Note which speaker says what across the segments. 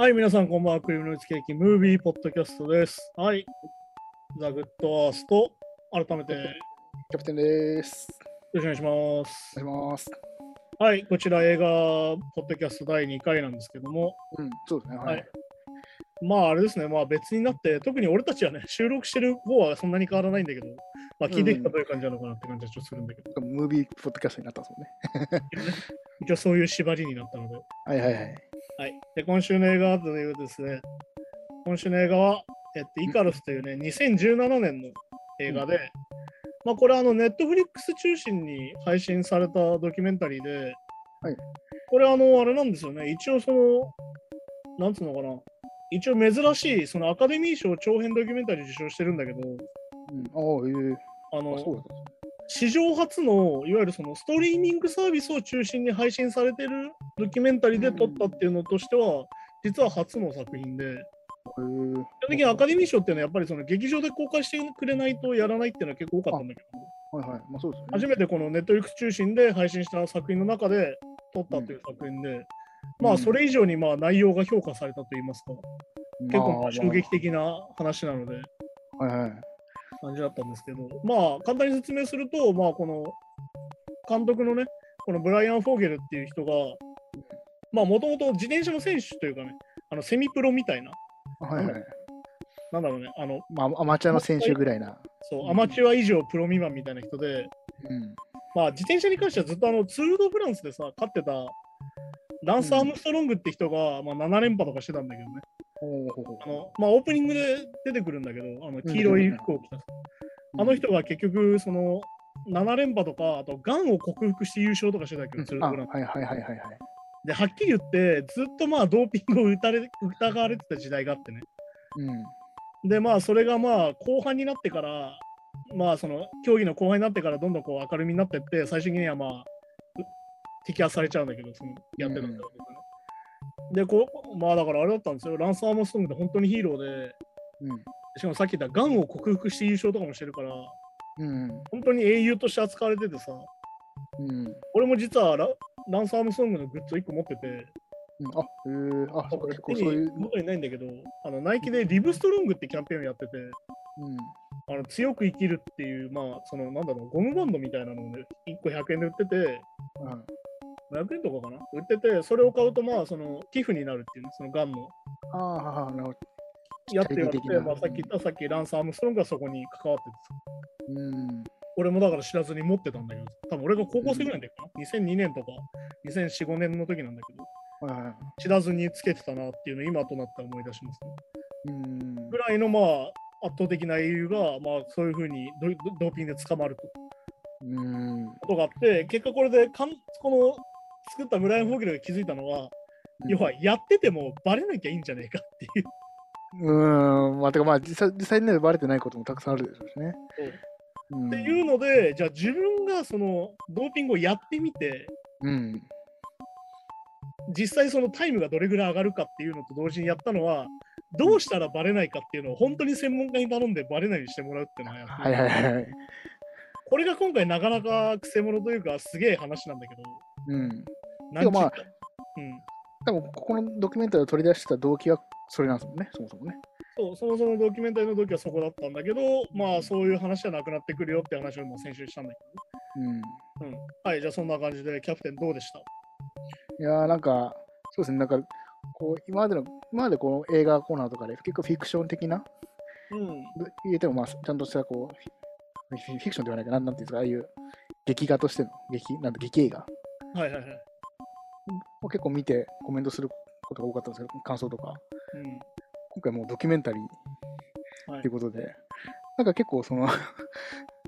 Speaker 1: はい、皆さん、こんばんは。クリームノイズケーキムービーポッドキャストです。はい。ザ・グッドアースト、改めてよ
Speaker 2: キャプテンです。
Speaker 1: ろしくお願いします。
Speaker 2: お願いします。
Speaker 1: はい、こちら映画ポッドキャスト第2回なんですけども、
Speaker 2: うん、そうですね。
Speaker 1: は
Speaker 2: はいい。
Speaker 1: まああれですね、まあ別になって、特に俺たちはね、収録してる方はそんなに変わらないんだけど、まあ聞いてきたという感じなのかなって感じはちょっとするんだけど、
Speaker 2: ムービーポッドキャストになったんですもんね。
Speaker 1: 一応そういう縛りになったので、
Speaker 2: はいはいはい。
Speaker 1: はい。で、今週の映画というとですね、今週の映画は、えっと、イカロスというね、2017年の映画で、まあこれあの、ネットフリックス中心に配信されたドキュメンタリーで、
Speaker 2: はい。
Speaker 1: これあの、あれなんですよね、一応その、なんつうのかな、一応珍しい、そのアカデミー賞長編ドキュメンタリー受賞してるんだけど、
Speaker 2: うん、ああ、ええ。
Speaker 1: あの
Speaker 2: あ、そうです
Speaker 1: 史上初のいわゆるそのストリーミングサービスを中心に配信されてるドキュメンタリーで撮ったっていうのとしては、実は初の作品で、
Speaker 2: ね。
Speaker 1: 基本的にアカデミー賞っていうのはやっぱりその劇場で公開してくれないとやらないっていうのは結構多かったんだけど、
Speaker 2: はいはい。まあそうですね。
Speaker 1: 初めてこのネットフリックス中心で配信した作品の中で撮ったという作品で、まあそれ以上にまあ内容が評価されたといいますか、結構まあ衝撃的な話なので、
Speaker 2: まあはいはい。
Speaker 1: 感じだったんですけど、まあ簡単に説明すると、まあこの監督のね、このブライアン・フォーゲルっていう人が、まあもともと自転車の選手というかね、あのセミプロみたいな、
Speaker 2: はいはい。
Speaker 1: なんだろうね、あの、
Speaker 2: まあアマチュアの選手ぐらいな。
Speaker 1: そう、アマチュア以上プロ未満みたいな人で、
Speaker 2: うん。
Speaker 1: まあ自転車に関してはずっとあのツール・ド・フランスでさ、勝ってたランス・アームストロングって人が、まあ、7連覇とかしてたんだけどね、あのまあオープニングで出てくるんだけど、あの黄色い服を着たさ、あの人が結局その7連覇とか、あとがんを克服して優勝とかしてたけど、ツール・
Speaker 2: あ、
Speaker 1: ド・フランス。
Speaker 2: はいはいはいはいはい。
Speaker 1: で、はっきり言って、ずっとまあドーピングを打たれ疑われてた時代があってね。
Speaker 2: うん。
Speaker 1: で、まあ、それがまあ、後半になってから、まあ、その、競技の後半になってから、どんどんこう明るみになってって、最終的にはまあ、う摘発されちゃうんだけど、その、やってたんだよ、で、こう、まあ、だからあれだったんですよ。ランス・アームストロングって本当にヒーローで、
Speaker 2: うん。
Speaker 1: しかもさっき言った、がんを克服して優勝とかもしてるから、
Speaker 2: うん。
Speaker 1: 本当に英雄として扱われててさ、
Speaker 2: うん。
Speaker 1: 俺も実はラランス・アームストロングのグッズを1個持ってて、
Speaker 2: うんあ、ええあ、そうか、結構
Speaker 1: 手
Speaker 2: そういう。
Speaker 1: に元にないんだけど、あのナイキでリブストロングってキャンペーンをやってて、
Speaker 2: うん。
Speaker 1: あの強く生きるっていう、まあ、そのなんだろう、ゴムバンドみたいなのをね、1個100円で売ってて、
Speaker 2: うん
Speaker 1: 500円とかかな？売ってて、それを買うと、まあ、その寄付になるっていうね、そのガンの。
Speaker 2: ああ、ははなるほど。
Speaker 1: やって言われて、まあ、さっき言った、さっきランス・アームストロングがそこに関わっててさ、
Speaker 2: うん。
Speaker 1: 俺もだから知らずに持ってたんだけど、多分俺が高校生ぐらいの時かな、2002年とか、2004、5年の時なんだけど、
Speaker 2: はいはい。
Speaker 1: 知らずにつけてたなっていうのを今となって思い出しますね。
Speaker 2: うん
Speaker 1: ぐ。らいの、まあ、圧倒的な英雄が、まあ、そういうふうにドドーピングで捕まると。
Speaker 2: うん。
Speaker 1: ことがあって、結果これでかんこの作ったブライアン・フォーゲルが気づいたのは、要はやっててもバレなきゃいいんじゃねえかっていう。
Speaker 2: うーん、まあ、てかまあ、実際実際にね、バレてないこともたくさんあるでしょうしね。うん
Speaker 1: っていうので、じゃあ自分がそのドーピングをやってみて、
Speaker 2: うん。
Speaker 1: 実際そのタイムがどれぐらい上がるかっていうのと同時にやったのは、どうしたらバレないかっていうのを本当に専門家に頼んでバレないようにしてもらうっていうのはやっ
Speaker 2: はいはいはい。
Speaker 1: これが今回なかなかくせ者というかすげえ話なんだけど、
Speaker 2: うん。
Speaker 1: なんちゅうか
Speaker 2: まあ
Speaker 1: うん、
Speaker 2: 多分ここのドキュメンタリーを取り出した動機はそれなんですもんね、そもそもね。
Speaker 1: そうそもそもドキュメンタリーの時はそこだったんだけど、まあそういう話はなくなってくるよって話をもう先週したんだけ
Speaker 2: うん。
Speaker 1: ど、うん、はい、じゃあそんな感じでキャプテンどうでした？
Speaker 2: いやーなんか、そうですね、なんか、こう、今までの、今までこの映画コーナーとかで結構フィクション的な、
Speaker 1: うん、
Speaker 2: 言えてもまあ、ちゃんとしたこう、フィクションではないかな、なんていうんですか、ああいう劇画としての、劇、なんて劇映画。
Speaker 1: はいはいはい。
Speaker 2: を結構見てコメントすることが多かったんですけど、感想とか。
Speaker 1: うん、
Speaker 2: 今回もうドキュメンタリー。
Speaker 1: はい。
Speaker 2: ということで、なんか結構その、なん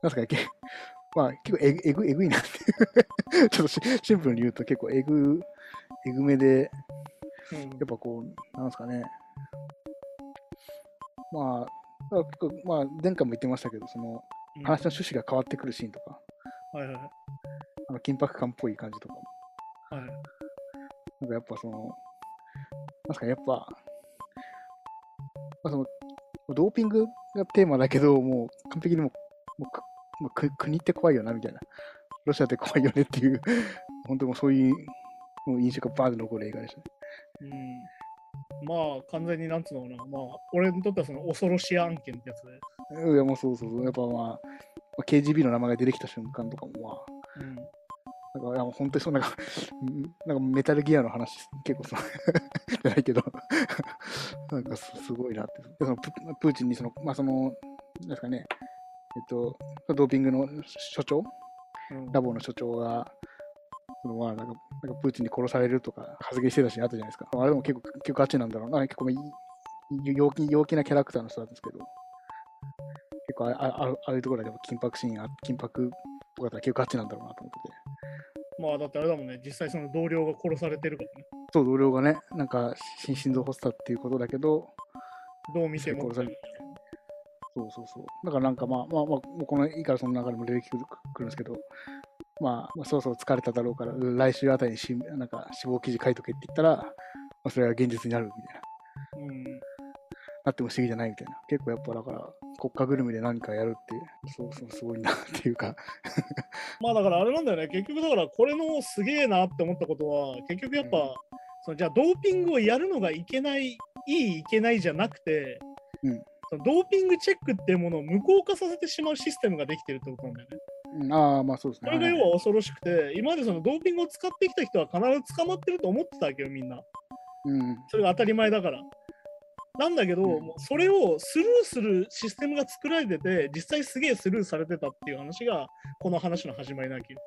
Speaker 2: ですかね、けまあ結構えぐえぐえぐいなっていう、ちょっとシシンプルに言うと結構えぐ、えぐめで、
Speaker 1: うん。
Speaker 2: やっぱこう、なんですかね、まあ、だから結構まあ前回も言ってましたけど、その
Speaker 1: うん。
Speaker 2: 話の趣旨が変わってくるシーンとか、
Speaker 1: はいはいはい。
Speaker 2: あの緊迫感っぽい感じとかも、
Speaker 1: はい
Speaker 2: なんかやっぱその、なんですかね、やっぱ、まあ、そのドーピングがテーマだけど、もう完璧にもうもう国って怖いよなみたいな、ロシアって怖いよねっていう、本当にもうそういうもう印象がバーンと残る映画でしたね。
Speaker 1: うんまあ完全になんつうのかな、まあ俺にとってはその恐ろしい案件ってやつで。
Speaker 2: いや、もうそうそうそう。やっぱまあ、まあ KGB の名前が出てきた瞬間とかもまあ、かいやもう本当にそうなんか、うんなんかメタルギアの話、結構そう じゃないけど、なんかすすごいなって。でそのププーチンにその、まあその、なんですかね、えっと、ドーピングの所長、
Speaker 1: うん
Speaker 2: ラボの所長が、そのまあなんか、なんかプーチンに殺されるとか発言してたシーンあったじゃないですか。あれも結構、結構ガチなんだろうな。結構いい陽気陽気なキャラクターの人なんですけど、結構あああああいうところでやっぱ緊迫シーンあ、緊迫とかだったら結構ガチなんだろうなと思ってて。
Speaker 1: まあだってあれだもんね、実際その同僚が殺されてるからね。
Speaker 2: そう、同僚がね、なんか心心臓発作っていうことだけど、
Speaker 1: どう見ても。
Speaker 2: 殺されそうそうそう。だからなんかまあまあまあ、このいいからその中でも出てくるんですけど、まあ、まあ、そろそろ疲れただろうから、来週あたりにしなんか死亡記事書いとけって言ったら、まあ、それが現実になるみたいな。
Speaker 1: うん。
Speaker 2: なっても不思議じゃないみたいな。結構やっぱだから、国家ぐるみで何かやるって、そうそうすごいなっていうか。
Speaker 1: まあだからあれなんだよね、結局だからこれのすげえなって思ったことは、結局やっぱ、
Speaker 2: うん
Speaker 1: そのじゃあドーピングをやるのがいけない、いい、いけないじゃなくて、
Speaker 2: うん
Speaker 1: そのドーピングチェックっていうものを無効化させてしまうシステムができてるってことなんだよね。
Speaker 2: うん、ああ、まあそうですね。
Speaker 1: これが要は恐ろしくて、今までそのドーピングを使ってきた人は必ず捕まってると思ってたわけよ、みんな。
Speaker 2: うん。
Speaker 1: それが当たり前だから。なんだけど、
Speaker 2: うん
Speaker 1: もうそれをスルーするシステムが作られてて、実際すげえスルーされてたっていう話が、この話の始まりなわけよ。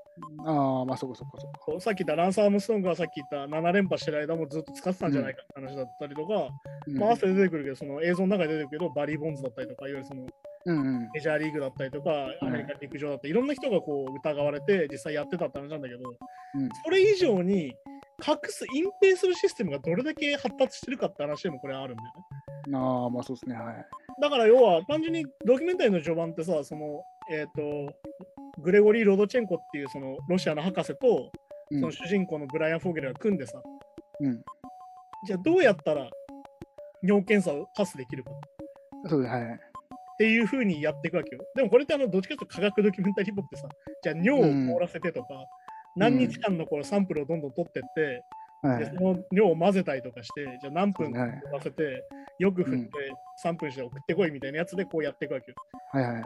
Speaker 2: ああ、まあそこそこそこ。
Speaker 1: さっき言ったランサー・ムストロングがさっき言った7連覇してる間もずっと使ってたんじゃないかって話だったりとか、
Speaker 2: うん、
Speaker 1: まあ、後で出てくるけど、その映像の中で出てくるけど、バリー・ボンズだったりとか、いわゆるその
Speaker 2: うんうん。
Speaker 1: メジャーリーグだったりとか、アメリカ陸上だったり、いろんな人がこう疑われて、実際やってたって話なんだけど、
Speaker 2: うん
Speaker 1: それ以上に隠す、隠蔽するシステムがどれだけ発達してるかって話でもこれあるんだよね。
Speaker 2: ああ、まあそうですね。はい。
Speaker 1: だから要は単純にドキュメンタリーの序盤ってさ、その、えっ、と、グレゴリー・ロドチェンコっていうそのロシアの博士と、
Speaker 2: うん
Speaker 1: その主人公のブライアン・フォーゲルが組んでさ、
Speaker 2: うん。
Speaker 1: じゃあどうやったら尿検査をパスできるかっ
Speaker 2: そうです。はい。
Speaker 1: ていうふうにやっていくわけよ。でもこれってあのどっちかというと科学ドキュメンタリーっぽくてさ、じゃあ尿を凍らせてとか、何日間のこうサンプルをどんどん取ってって、
Speaker 2: は
Speaker 1: そ。の尿を混ぜたりとかして、じゃあ何分
Speaker 2: そうですね
Speaker 1: 凍らせて、よく振って
Speaker 2: うん
Speaker 1: 3分して送ってこいみたいなやつでこうやっていくわけよ。
Speaker 2: はいはい。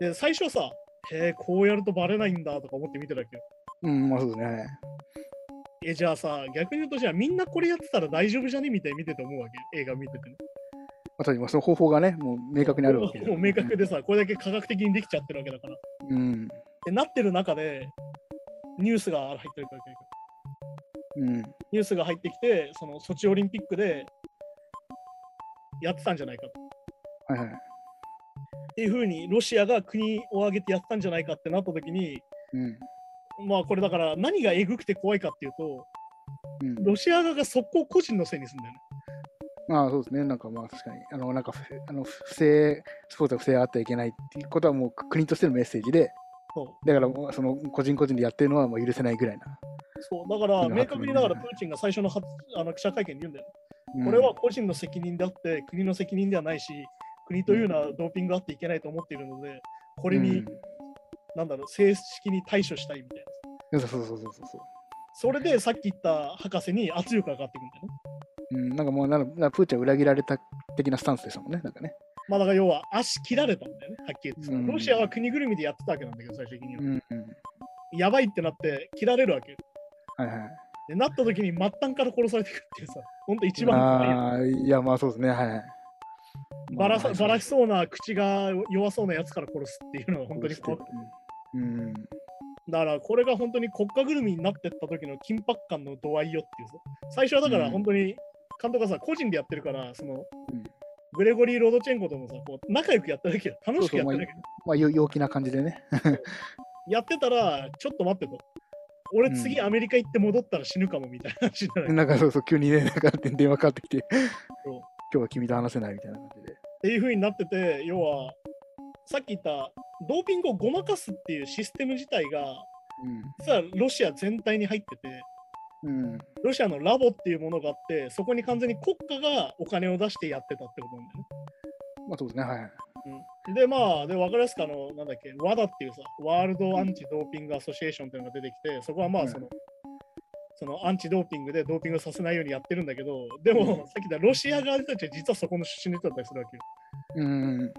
Speaker 1: で、最初さ、へえ、こうやるとバレないんだとか思って見てたわけよ。
Speaker 2: うん、まあそうですね。はい。
Speaker 1: え、じゃあさ、逆に言うと、じゃあみんなこれやってたら大丈夫じゃねみたいに見てて思うわけ。映画見ててね。
Speaker 2: まさにまあその方法がね、もう明確にあるわけ
Speaker 1: もう明確でさ、これだけ科学的にできちゃってるわけだから。
Speaker 2: うん。
Speaker 1: で、なってる中で、ニュースが入ってるわけ
Speaker 2: うん。
Speaker 1: ニュースが入ってきて、そのソチオリンピックでやってたんじゃないかと。
Speaker 2: はいはい。
Speaker 1: っていうふうに、ロシアが国を挙げてやったんじゃないかってなった時に、
Speaker 2: うん。
Speaker 1: まあこれだから何がえぐくて怖いかっていうと、
Speaker 2: うん。
Speaker 1: ロシア側が速攻個人のせいにするんだよね。
Speaker 2: まあそうですね。なんかまあ確かに、あの、なんかふ、あの、不正、スポーツは不正あってはいけないっていうことはもう国としてのメッセージで、だからその個人個人でやってるのはもう許せないぐらいな。
Speaker 1: そうだから
Speaker 2: うん
Speaker 1: 明確にだからプーチンが最初の発あの記者会見で言うんだよ、
Speaker 2: うん
Speaker 1: これは個人の責任であって国の責任ではないし国というのはドーピングがあっていけないと思っているのでこれに、
Speaker 2: うん
Speaker 1: なんだろう正式に対処したいみたいな
Speaker 2: そうそうそうそうそう。
Speaker 1: それでさっき言った博士に圧力がかかってくるんだよね
Speaker 2: うん、なんかもうなんか、なんかプーチンは裏切られた的なスタンスでしたもんね。なんかね。
Speaker 1: まあだから要は足切られたんだよねはっきり言ってロシアは国ぐるみでやってたわけなんだけど最終的には、
Speaker 2: うん。うん
Speaker 1: やばいってなって切られるわけよ
Speaker 2: はいはい。
Speaker 1: でなった時に末端から殺されていくっていうさ本当一番
Speaker 2: ああ、いや、まあそうですね。はい。
Speaker 1: バラさ
Speaker 2: まあ
Speaker 1: バラしそうな口が弱そうなやつから殺すっていうのは本当に怖くて
Speaker 2: うん。
Speaker 1: だからこれが本当に国家ぐるみになってった時の緊迫感の度合いよっていうさ最初はだから本当に監督がさ個人でやってるからその
Speaker 2: うん
Speaker 1: グレゴリー・ロドチェンコともさこう仲良くやってるわけよ楽しくやってるわけよ
Speaker 2: まあ、よ陽気な感じでね。
Speaker 1: やってたらちょっと待ってと。俺次
Speaker 2: うん
Speaker 1: アメリカ行って戻ったら死ぬかもみたいな話になる、っ
Speaker 2: なんかそうそう、急にね、なんか電話かかってきて、今日は君と話せないみたいな感じで。
Speaker 1: ていう風になってて要はさっき言ったドーピングをごまかすっていうシステム自体が実はロシア全体に入ってて
Speaker 2: うん。うん。
Speaker 1: ロシアのラボっていうものがあって、そこに完全に国家がお金を出してやってたってことなんだよね。
Speaker 2: まあそうですね。はい。
Speaker 1: うん、で、まあ、で、分かりやすくあの、なんだっけ、WADA っていうさ、ワールドアンチドーピングアソシエーションっていうのが出てきて、そこはま
Speaker 2: うん
Speaker 1: あその、そのアンチドーピングでドーピングさせないようにやってるんだけど、でも、
Speaker 2: うん
Speaker 1: さっき言ったロシア側の人たちは実はそこの出身の人だったりするわけよ。
Speaker 2: うん。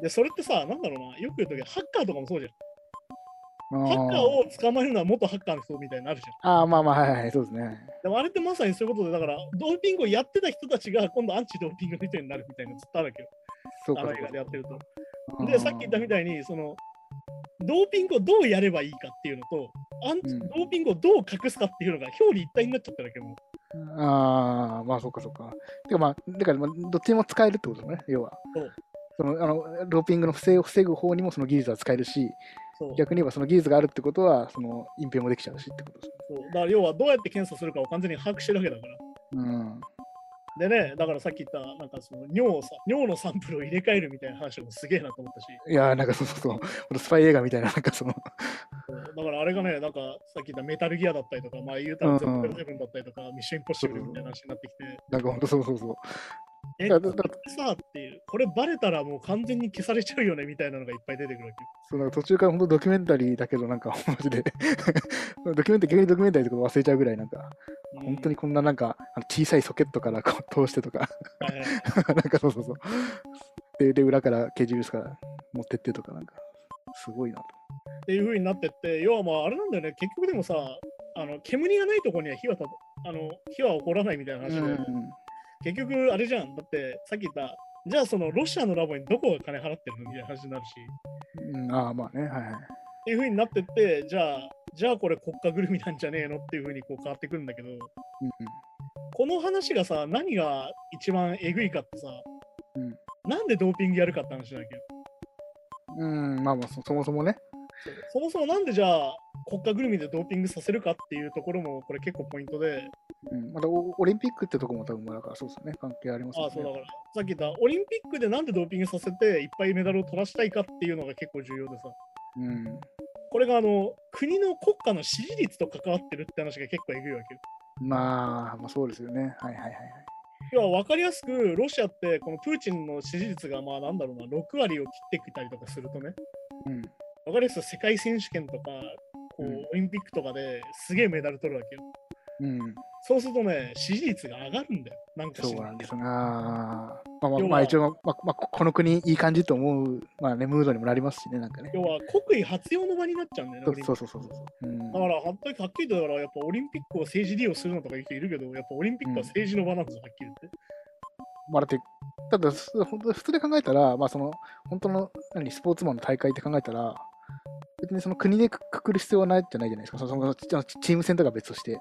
Speaker 1: で、それってさ、なんだろうな、よく言うとき、ハッカーとかもそうじゃん。
Speaker 2: あ
Speaker 1: ハッカーを捕まえるのは元ハッカーの人みたいになるじゃん。
Speaker 2: ああ、まあまあ、はいはい、そうですね。
Speaker 1: でもあれってまさにそういうことで、だから、ドーピングをやってた人たちが今度アンチドーピングの人になるみたいなのずっとあるわけよ。
Speaker 2: そうか、
Speaker 1: あの映
Speaker 2: そうか
Speaker 1: 画でやってると。で、さっき言ったみたいに、その、ドーピングをどうやればいいかっていうのと、アンチ
Speaker 2: うん
Speaker 1: ドーピングをどう隠すかっていうのが表裏一体になっちゃったわけよ。もう
Speaker 2: ああ、まあそうかそうか。てかまあ、だからまあどっちにも使えるってことね、要は。
Speaker 1: そう
Speaker 2: そのあのドーピングの不正を防ぐ方にもその技術は使えるし、逆に言えばその技術があるってことは、その隠蔽もできちゃうしってことです
Speaker 1: そう。だから要はどうやって検査するかを完全に把握してるわけだから。
Speaker 2: うん。
Speaker 1: でね、だからさっき言った、なんかその尿をさ、尿のサンプルを入れ替えるみたいな話もすげえなと思ったし、
Speaker 2: いやー、なんかそうそうそう、スパイ映画みたいな、なんかその、
Speaker 1: だからあれがね、なんかさっき言ったメタルギアだったりとか、まあ言うたらゼロだったりとか、ミッションインポッシブルみたいな話になってきて、
Speaker 2: なんかほんとそうそうそう。
Speaker 1: え、これってさっていう、これバレたらもう完全に消されちゃうよねみたいなのがいっぱい出てくるわけよ。
Speaker 2: そうなんか途中から本当ドキュメンタリーだけど、なんかマジでドキュメンタリー、逆にドキュメンタリーとか忘れちゃうぐらい、なんか、
Speaker 1: うん。
Speaker 2: 本当にこんななんか、あの小さいソケットからこう通してとか、なんかそうそうそう。で、で裏からケージウイルスから持ってってとか、なんか、すごいなと。
Speaker 1: っていう風になってって、要はまああれなんだよね、結局でもさ、あの煙がないところには火はたあの火は起こらないみたいな話で、
Speaker 2: うん
Speaker 1: 結局あれじゃん、だってさっき言った、じゃあそのロシアのラボにどこが金払ってるの？みたいな話になるし、
Speaker 2: うん、ああ、まあね、はいはい。
Speaker 1: っていう風になってって、じゃあ、じゃあこれ国家ぐるみなんじゃねえの？っていう風にこう変わってくるんだけど、
Speaker 2: うん
Speaker 1: この話がさ、何が一番えぐいかってさ、
Speaker 2: うん。
Speaker 1: なんでドーピングやるかって話だけど、
Speaker 2: うん、うん、まあまあそ、そもそもね。
Speaker 1: そもそもなんでじゃあ国家ぐるみでドーピングさせるかっていうところもこれ結構ポイントで、
Speaker 2: うん、またオオリンピックってとこも多分、まあだからそうですね、関係ありますよね。
Speaker 1: あそうだから、さっき言ったオリンピックでなんでドーピングさせていっぱいメダルを取らしたいかっていうのが結構重要でさ、
Speaker 2: うん。
Speaker 1: これがあの国の国家の支持率と関わってるって話が結構えぐいわけよ。
Speaker 2: まあ、まあそうですよね。はいはいはいはい。
Speaker 1: 要は分かりやすく、ロシアってこのプーチンの支持率がまあなんだろうな、6割を切ってきたりとかするとね、
Speaker 2: うん。
Speaker 1: 分かりやすく世界選手権とか、こう
Speaker 2: うん
Speaker 1: オリンピックとかですげえメダル取るわけよ。
Speaker 2: うん。
Speaker 1: そうするとね、支持率が上がるんだよ。なんか
Speaker 2: そうなんですな。まあまあ、まあ一応、まあ、まあ、この国いい感じと思う、まあね、ムードにもなりますしね、なんかね。
Speaker 1: 要は国威発揚の場になっちゃうんだよね。
Speaker 2: そうそうそうそうそう。うん
Speaker 1: だから、はっきりはっきりとだから、やっぱオリンピックを政治利用するのとか言う人いるけど、やっぱオリンピックは政治の場なんですよ、はっきり言って。
Speaker 2: まあだって、ただ、す本当普通で考えたら、まあその、本当の、何、スポーツマンの大会って考えたら、別にその国でくくくる必要はないじゃないじゃないですか。そのそのチチーム戦とかは別として。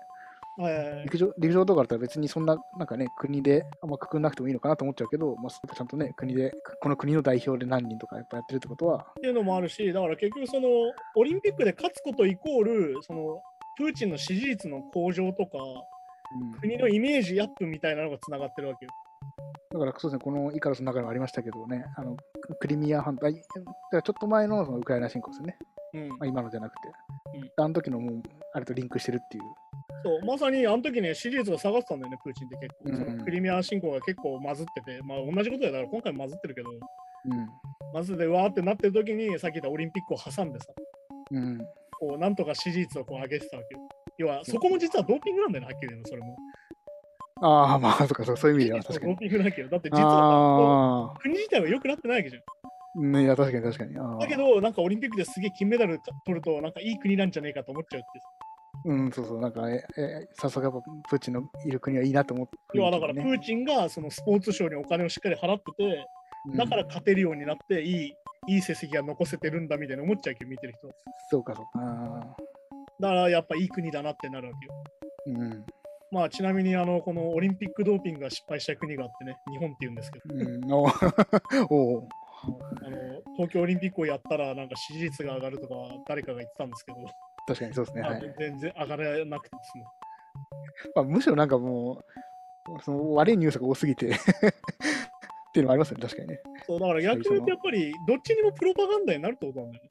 Speaker 2: 陸上陸上とかだったら別にそんな、なんかね、国であんまくくんなくてもいいのかなと思っちゃうけど、まあ、ちゃんとね、国で、この国の代表で何人とかやっぱやってるってことは、
Speaker 1: っていうのもあるし、だから結局そのオリンピックで勝つことイコール、そのプーチンの支持率の向上とか、
Speaker 2: うん。
Speaker 1: 国のイメージアップみたいなのがつながってるわけよ。
Speaker 2: だからそうですね、このイカロスの中にもありましたけどね、あのクリミア半島、いだからちょっと前のそのウクライナ侵攻ですよね、
Speaker 1: うん。
Speaker 2: まあ、今のじゃなくて、
Speaker 1: うん。
Speaker 2: あの時のもう、あれとリンクしてるっていう。
Speaker 1: そうまさにあの時ね、支持率が下がってたんだよね、プーチンって結構。
Speaker 2: うん
Speaker 1: そのクリミア侵攻が結構混ずってて、まあ同じことだから今回も混ずってるけど、混ずってわーってなってる時に、さっき言ったオリンピックを挟んでさ、
Speaker 2: うん。うん。
Speaker 1: こうなんとか支持率をこう上げてたわけよ。要は、そこも実はドーピングなんだよね、はっきり言うの、それも。
Speaker 2: ああ、まあ、そうか、そうそういう意味では確かに。
Speaker 1: ドーピングだけど、だって実は国自体は良くなってないわけじゃん。
Speaker 2: ー、ね、いや、確かに確かに。
Speaker 1: だけど、なんかオリンピックですげえ金メダル取ると、なんかいい国なんじゃねえかと思っちゃうって。
Speaker 2: うん、そうそう、なんか、え、え、さすがプーチンのいる国はいいなと思って、
Speaker 1: 要はだから、プ
Speaker 2: ね
Speaker 1: ーチンがそのスポーツ省にお金をしっかり払ってて、
Speaker 2: うん
Speaker 1: だから勝てるようになって、いい、いい成績が残せてるんだみたいな思っちゃうけど、見てる人。
Speaker 2: そうか、そうか。あ
Speaker 1: だからやっぱいい国だなってなるわけよ。
Speaker 2: ーうん。
Speaker 1: まあちなみにあのこのオリンピックドーピングが失敗した国があってね、日本って言うんですけど、
Speaker 2: うん、お おう
Speaker 1: あの東京オリンピックをやったらなんか支持率が上がるとか誰かが言ってたんですけど、
Speaker 2: 確かにそうですね。
Speaker 1: まあ
Speaker 2: はい。
Speaker 1: 全然上がらなくてですね。
Speaker 2: まあ、むしろなんかもう、その悪いニュースが多すぎて っていうのもありますよね、確かにね。
Speaker 1: そうだから逆に言うとやっぱりどっちにもプロパガンダになるってことなんだよね。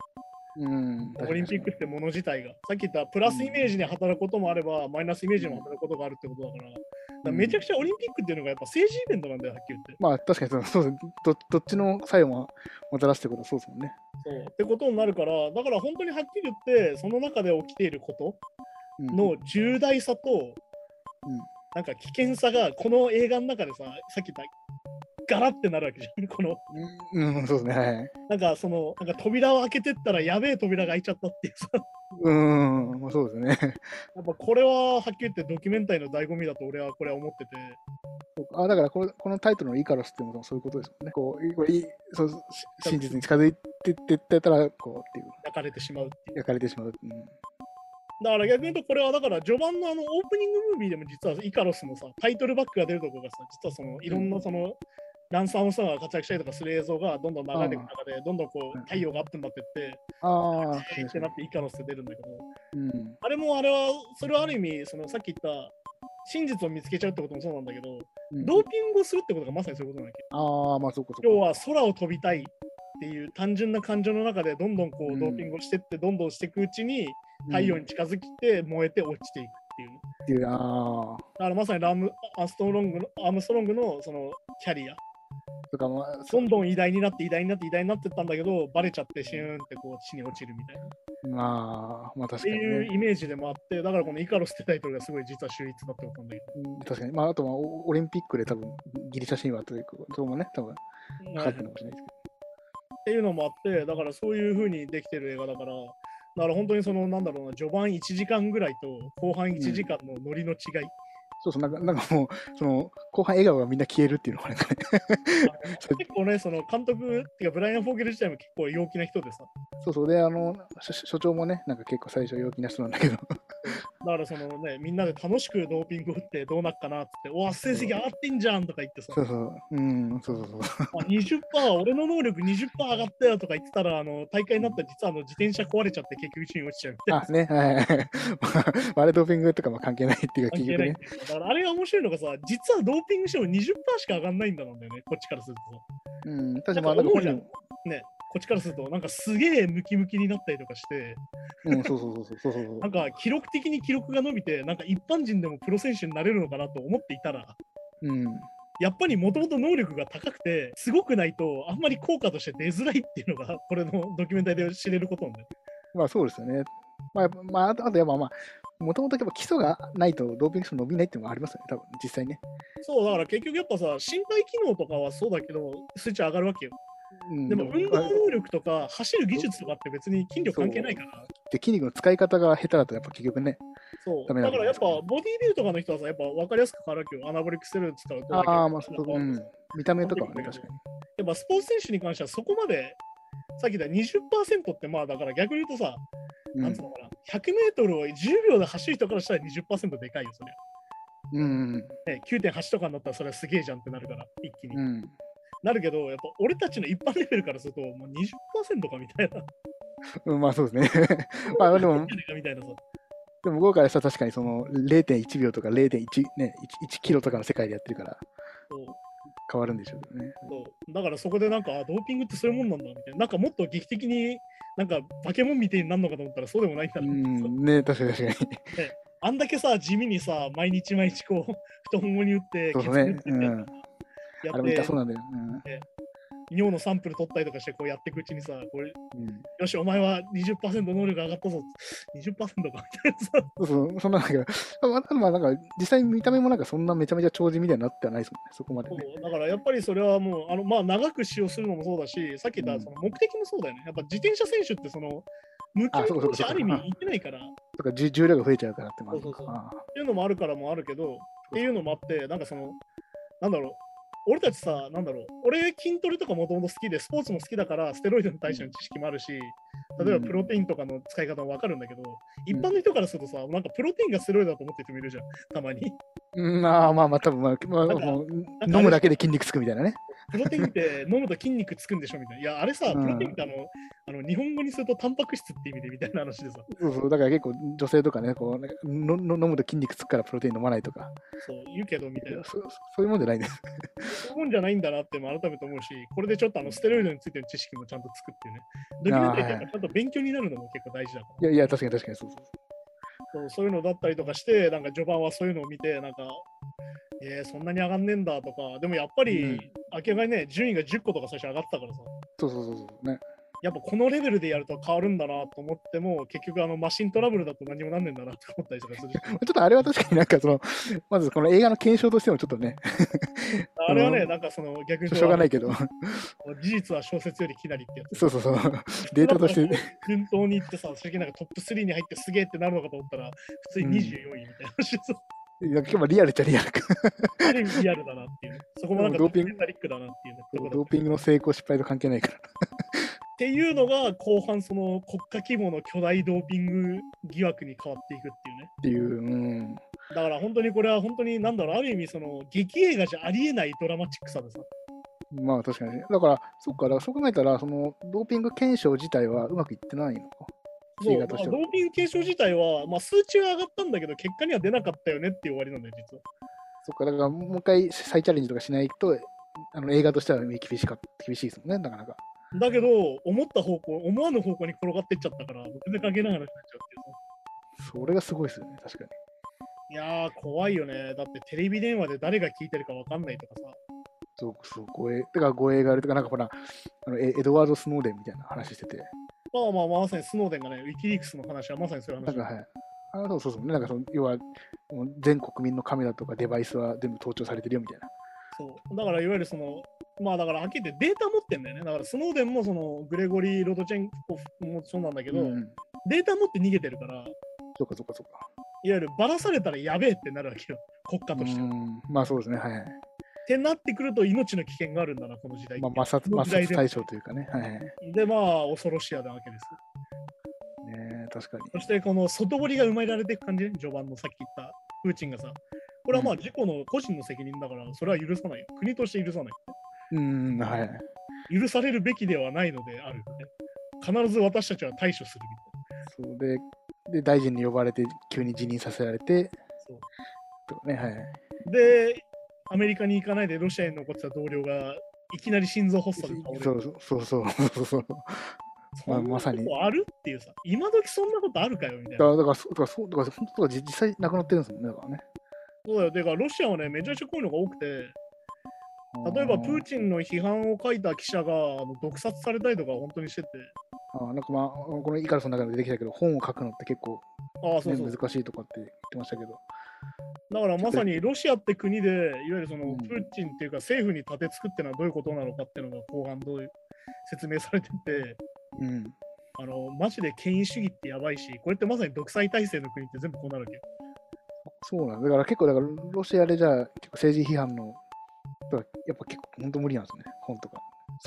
Speaker 2: うん。
Speaker 1: オリンピックってもの自体が。さっき言ったプラスイメージに働くこともあれば、マイナスイメージにも働くことがあるってことだから、だからめちゃくちゃオリンピックっていうのがやっぱ政治イベントなんだよ、はっきり言って。
Speaker 2: まあ、確かにそうそうですどどっちの作用ももたらすってことはそうですもんね。
Speaker 1: そうってことになるから、だから本当にはっきり言って、その中で起きていること
Speaker 2: うん
Speaker 1: の重大さと、なんか危険さがこの映画の中でさ、さっき言ったガラってなるわけじゃん。この
Speaker 2: うん、うん、そうですね。はい。
Speaker 1: なんかそのなんか扉を開けてったらやべえ扉が開いちゃったっていうさ、
Speaker 2: うん、まあそうですね。
Speaker 1: やっぱこれははっきり言ってドキュメンタリーの醍醐味だと俺はこれは思ってて、
Speaker 2: あだからこのこのタイトルのイカロスっていうのもそういうことですもんね。こういこれいそう真実に近づいてってってたら、こうっていう、
Speaker 1: 焼かれてしまうっていう。
Speaker 2: 焼かれてしまう。うん
Speaker 1: だから逆に言うとこれはだから序盤のあのオープニングムービーでも実はイカロスのさタイトルバックが出るところがさ実はそのいろんなその、ランサムスターが活躍したりとかする映像がどんどん流れていく中でどんどんこう太陽がアップになっていって
Speaker 2: ああ、
Speaker 1: ってなってイカロスって出るんだけど
Speaker 2: うん。
Speaker 1: あれもあれはそれはある意味そのさっき言った真実を見つけちゃうってこともそうなんだけど、
Speaker 2: うん
Speaker 1: ドーピングをするってことがまさにそういうことなんだけ？
Speaker 2: ああ、まあそうかそうか。
Speaker 1: 要は空を飛びたいっていう単純な感情の中でどんどんこ
Speaker 2: う
Speaker 1: うんドーピングをしてってどんどんしていくうちに太陽に近づきて燃えて落ちていくっていう。
Speaker 2: っていう、ああ、
Speaker 1: だからまさにラムアーストロングのアームストロングのそのキャリア、
Speaker 2: とかまあ、
Speaker 1: どんどん偉大になって偉大になって偉大になってったんだけど、バレちゃってシューンってこう地に落ちるみたいな。っ
Speaker 2: まあ、まあ確
Speaker 1: て
Speaker 2: かにね。
Speaker 1: いうイメージでもあって、だからこのイカロスってタイトルがすごい実は秀逸だってことなんだけ
Speaker 2: うん確かに。まあ、あとはオオリンピックで多分ギリシャ神話というか、そこもね、多分
Speaker 1: ど。
Speaker 2: かかってるのかもしれないです
Speaker 1: っていうのもあって、だからそういう風にできてる映画だから、だから本当にそのなんだろうな、序盤1時間ぐらいと後半1時間のノリの違い、
Speaker 2: けど。そうそう、なんかなんかもう、その、後半笑顔がみんな消えるっていうのがね。
Speaker 1: 結構ね、その監督っていうか、ブライアン・フォーゲル自体も結構陽気な人でさ、
Speaker 2: そうそう。で、あの、所所長もね、なんか結構最初陽気な人なんだけど。
Speaker 1: だからそのね、みんなで楽しくドーピング打ってどうなっかなっておわ、成績上がってんじゃんとか言ってさ、
Speaker 2: そうそう。うん、そうそうそう。
Speaker 1: あ20%、俺の能力20%上がったよとか言ってたら、あの大会になったら実はあの自転車壊れちゃって結局地に落ちちゃうみたいな。
Speaker 2: あ、ね、はいはい あ、あれドーピングとかも関係ないっていうか、結局ね。
Speaker 1: だからあれが面白いのがさ、実はドーピングしても20%しか上がんないんだなんだよね、こっちからするとさ。
Speaker 2: うん、確かに
Speaker 1: ね、こっちからすると、なんかすげえムキムキになったりとかして、
Speaker 2: うん、そうそうそうそうそうそう
Speaker 1: なんか記録的に記録が伸びて、なんか一般人でもプロ選手になれるのかなと思っていたら、
Speaker 2: うん。
Speaker 1: やっぱりもともと能力が高くて、すごくないと、あんまり効果として出づらいっていうのが、これのドキュメンタリーで知れることなんだよ。
Speaker 2: まあそうですよね。まあ、まあ、あとあとやっぱまあ、もともとやっぱ基礎がないとドーピングしても伸びないっていうのもありますよね、多分実際ね。
Speaker 1: そう、だから結局やっぱさ、身体機能とかはそうだけど、数値上がるわけよ。
Speaker 2: うん、
Speaker 1: でも運
Speaker 2: まあ
Speaker 1: 動能力とか走る技術とかって別に筋力関係ないから。
Speaker 2: で筋肉の使い方が下手だとやっぱ結局ね。
Speaker 1: そう。
Speaker 2: だ
Speaker 1: だからやっぱボディービルとかの人はさ、やっぱ分かりやすく変わるわけよ。アナボリックステロイド使うと。
Speaker 2: ああ、まあそう、
Speaker 1: やっ
Speaker 2: うん。見た目とかはね、確かに。
Speaker 1: ぱスポーツ選手に関してはそこまで、さっき言った20%ってまあだから逆に言うとさ、
Speaker 2: うん
Speaker 1: なんつうのかな、100メートルを10秒で走る人からしたら20%でかいよ、それ。
Speaker 2: うん。
Speaker 1: ね、9.8とかになったらそれはすげえじゃんってなるから、一気に。
Speaker 2: うん。
Speaker 1: なるけど、やっぱ俺たちの一般レベルからすると、もう20%かみたいな。
Speaker 2: うん、まあそうですね。まあでも、
Speaker 1: みたいなさ。
Speaker 2: でも向こうからしたら確かにその0.1秒とか0.1、ね、1, 1キロとかの世界でやってるから変わるんでしょうけどね。
Speaker 1: そうだからそこでなんか、あドーピングってそういうもんなんだみたいな。なんかもっと劇的になんか化け物みたいになるのかと思ったらそうでもないんだ
Speaker 2: う
Speaker 1: な。
Speaker 2: ん、ね、確かに確かに。
Speaker 1: あんだけさ、地味にさ、毎日毎日こう、太ももに打って、
Speaker 2: そうねうん
Speaker 1: やって
Speaker 2: そうなんだよ。
Speaker 1: 尿のサンプル取ったりとかしてこうやっていくうちにさ、これ
Speaker 2: うん。うん
Speaker 1: よし、お前は20%能力上がったぞ。20%かみたいなさ。
Speaker 2: そうそう、そんななんか、まあ、まあ、なんか、実際見た目もなんかそんなめちゃめちゃ長寿みたいになってはないですもんね、そこまでね。
Speaker 1: だからやっぱりそれはもう、あのまあ、長く使用するのもそうだし、さっき言ったその目的もそうだよね。やっぱ自転車選手ってその、無
Speaker 2: あそうかそうかそうか
Speaker 1: ある意味いけないからっ
Speaker 2: とか、重重量が増えちゃうからってもある
Speaker 1: そうそうそう
Speaker 2: のか。
Speaker 1: ていうのもあるからもあるけど、っていうのもあって、なんかその、なんだろう、俺たちさ、なんだろう、俺筋トレとかもともと好きで、スポーツも好きだから、ステロイドに対しての知識もあるし、例えばプロテインとかの使い方もわかるんだけど、一般の人からするとさ、なんかプロテインがステロイドだと思ってる人もいるじゃん、たまに。
Speaker 2: うん、まあまあまあ、多分まあ、飲むだけで筋肉つくみたいなね。
Speaker 1: プロテインって飲むと筋肉つくんでしょみたいな。いや、あれさ、
Speaker 2: うん
Speaker 1: プロテインってあの、あの日本語にするとタンパク質って意味でみたいな話でさ、
Speaker 2: そうそう、だから結構女性とかね、こうなんかのの飲むと筋肉つくからプロテイン飲まないとか、
Speaker 1: そう言うけどみたいな。
Speaker 2: そそういうもんじゃないんです。
Speaker 1: そういうもんじゃないんだなっても改めて思うし、これでちょっとあのステロイドについての知識もちゃんとつくっていうね。ドキュメンタリーってちゃんと勉強になるのも結構大事だから。
Speaker 2: いやいや、確かに確かにそうそう。
Speaker 1: そうそういうのだったりとかして、なんか序盤はそういうのを見て、なんか、えー、そんなに上がんねえんだとか、でもやっぱり、
Speaker 2: うん。
Speaker 1: 明らかにね、順位が10個とか最初上がってたからさ、
Speaker 2: そうそうそうそうね。
Speaker 1: やっぱこのレベルでやると変わるんだなと思っても、結局あのマシントラブルだと何もなんねんだなと思ったりとかするし。
Speaker 2: ちょっとあれは確かになんかその、まずこの映画の検証としてもちょっとね、
Speaker 1: あれはね、
Speaker 2: うん
Speaker 1: なんかその逆に
Speaker 2: しょうがないけど、
Speaker 1: 事実は小説よりきなりってやつ。
Speaker 2: そうそうそう、データとして、
Speaker 1: 順当にいってさ、最近なんかトップ3に入ってすげえってなるのかと思ったら、普通に24位みたいなう
Speaker 2: いや結構リアルっちゃリアルか。
Speaker 1: ある意味リアルだなっていうね。そこもなんか
Speaker 2: ドーピング
Speaker 1: タリックだなっていうね。ところ
Speaker 2: ドーピングの成功失敗と関係ないから。
Speaker 1: っていうのが後半その国家規模の巨大ドーピング疑惑に変わっていくっていうね。
Speaker 2: っていう、うん。
Speaker 1: だから本当にこれは本当になんだろう、ある意味その劇映画じゃありえないドラマチックさでさ。
Speaker 2: まあ確かにね。だから、そっか、だからそう考えたら、そのドーピング検証自体はうまくいってないのか。
Speaker 1: そうまあドーピング検証自体は、まあ、数値は上がったんだけど、結果には出なかったよねっていう終わりなんだよ、実は。
Speaker 2: そっか、だからもう一回再チャレンジとかしないと、あの映画としては厳しか厳しいですもんね、なかなか。
Speaker 1: だけど、思った方向、思わぬ方向に転がってっちゃったから、全然関係ない話になっちゃうっていうさ。
Speaker 2: それがすごいですよね、確かに。
Speaker 1: いやー、怖いよね。だってテレビ電話で誰が聞いてるかわかんないとかさ。
Speaker 2: そうそう、護衛、だから護衛があるとか、なんかほら、あのエエドワード・スノーデンみたいな話してて、
Speaker 1: まあまあ、まさにスノーデンがね、ウィキリークスの話はまさにそういう話。
Speaker 2: あそうそうそう、なんかその、要は、もう全国民のカメラとかデバイスは全部盗聴されてるよみたいな。
Speaker 1: そうだからいわゆるその、まあだからはっきり言ってデータ持ってんだよね。だからスノーデンもそのグレゴリー・ロドチェンコフもそうなんだけど、
Speaker 2: うん、
Speaker 1: データ持って逃げてるから、いわ
Speaker 2: そうかそうかそうか。
Speaker 1: ゆるばらされたらやべえってなるわけよ、国家として。っ
Speaker 2: うん、まあそうですね、はいはい。
Speaker 1: てなってくると命の危険があるんだな、この時代。
Speaker 2: まあ、摩擦摩擦対象というかね、はいはい。
Speaker 1: で、まあ、恐ろしやなわけです。
Speaker 2: ね確かに。
Speaker 1: そして、この外堀が埋められていく感じね、序盤のさっき言ったプーチンがさ、これはまあ自己の個人の責任だから、それは許さないよ。国として許さない。
Speaker 2: うん、はいはい。
Speaker 1: 許されるべきではないのであるよね。必ず私たちは対処するみたいな。
Speaker 2: そうで、で、大臣に呼ばれて、急に辞任させられて、
Speaker 1: そう
Speaker 2: ね、はいはい。
Speaker 1: で、アメリカに行かないでロシアに残ってた同僚がいきなり心臓発作で倒れる。
Speaker 2: そうそうそうそうまあまさに
Speaker 1: あるっていうさ、今時そんなことあるかよみたいな。
Speaker 2: だから、だから、そうだから、そうだから本当だから実際亡くなってるんですもんね、だからね。
Speaker 1: そうだよ。だからロシアはね、めちゃくちゃこういうのが多くて、例えばプーチンの批判を書いた記者があの毒殺されたりとか本当にしてて、
Speaker 2: あーなんかまあ、このイカロスの中でも出てきたけど、本を書くのって結構、
Speaker 1: ああ、そ
Speaker 2: ね
Speaker 1: うそう。
Speaker 2: 難しいとかって言ってましたけど。
Speaker 1: だからまさに ロシアって国で、いわゆるその
Speaker 2: うん
Speaker 1: プーチンっていうか政府に立てつくってのはどういうことなのかっていうのが後半どういう説明されてて、
Speaker 2: うん。
Speaker 1: あのマジで権威主義ってやばいし、これってまさに独裁体制の国って全部こうなるわけよ。
Speaker 2: そうなんだ。だから結構、だからロシアでじゃあ、結構政治批判の、やっぱ結構本当無理なんですね、本とか。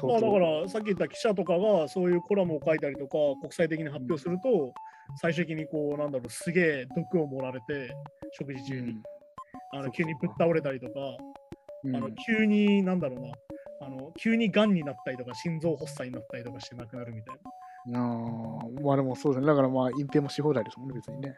Speaker 1: まあ、だからさっき言った記者とかがそういうコラムを書いたりとか国際的に発表すると、最終的にこうなんだろうすげえ毒を盛られて食事中に、あの
Speaker 2: そう
Speaker 1: 急にぶっ倒れたりとか、
Speaker 2: うん
Speaker 1: あの急になんだろうなあの急にがんになったりとか心臓発作になったりとかして亡くなるみたいな。
Speaker 2: あーまあでもそうですね。だからまあ隠蔽もし放題ですもんね、別にね。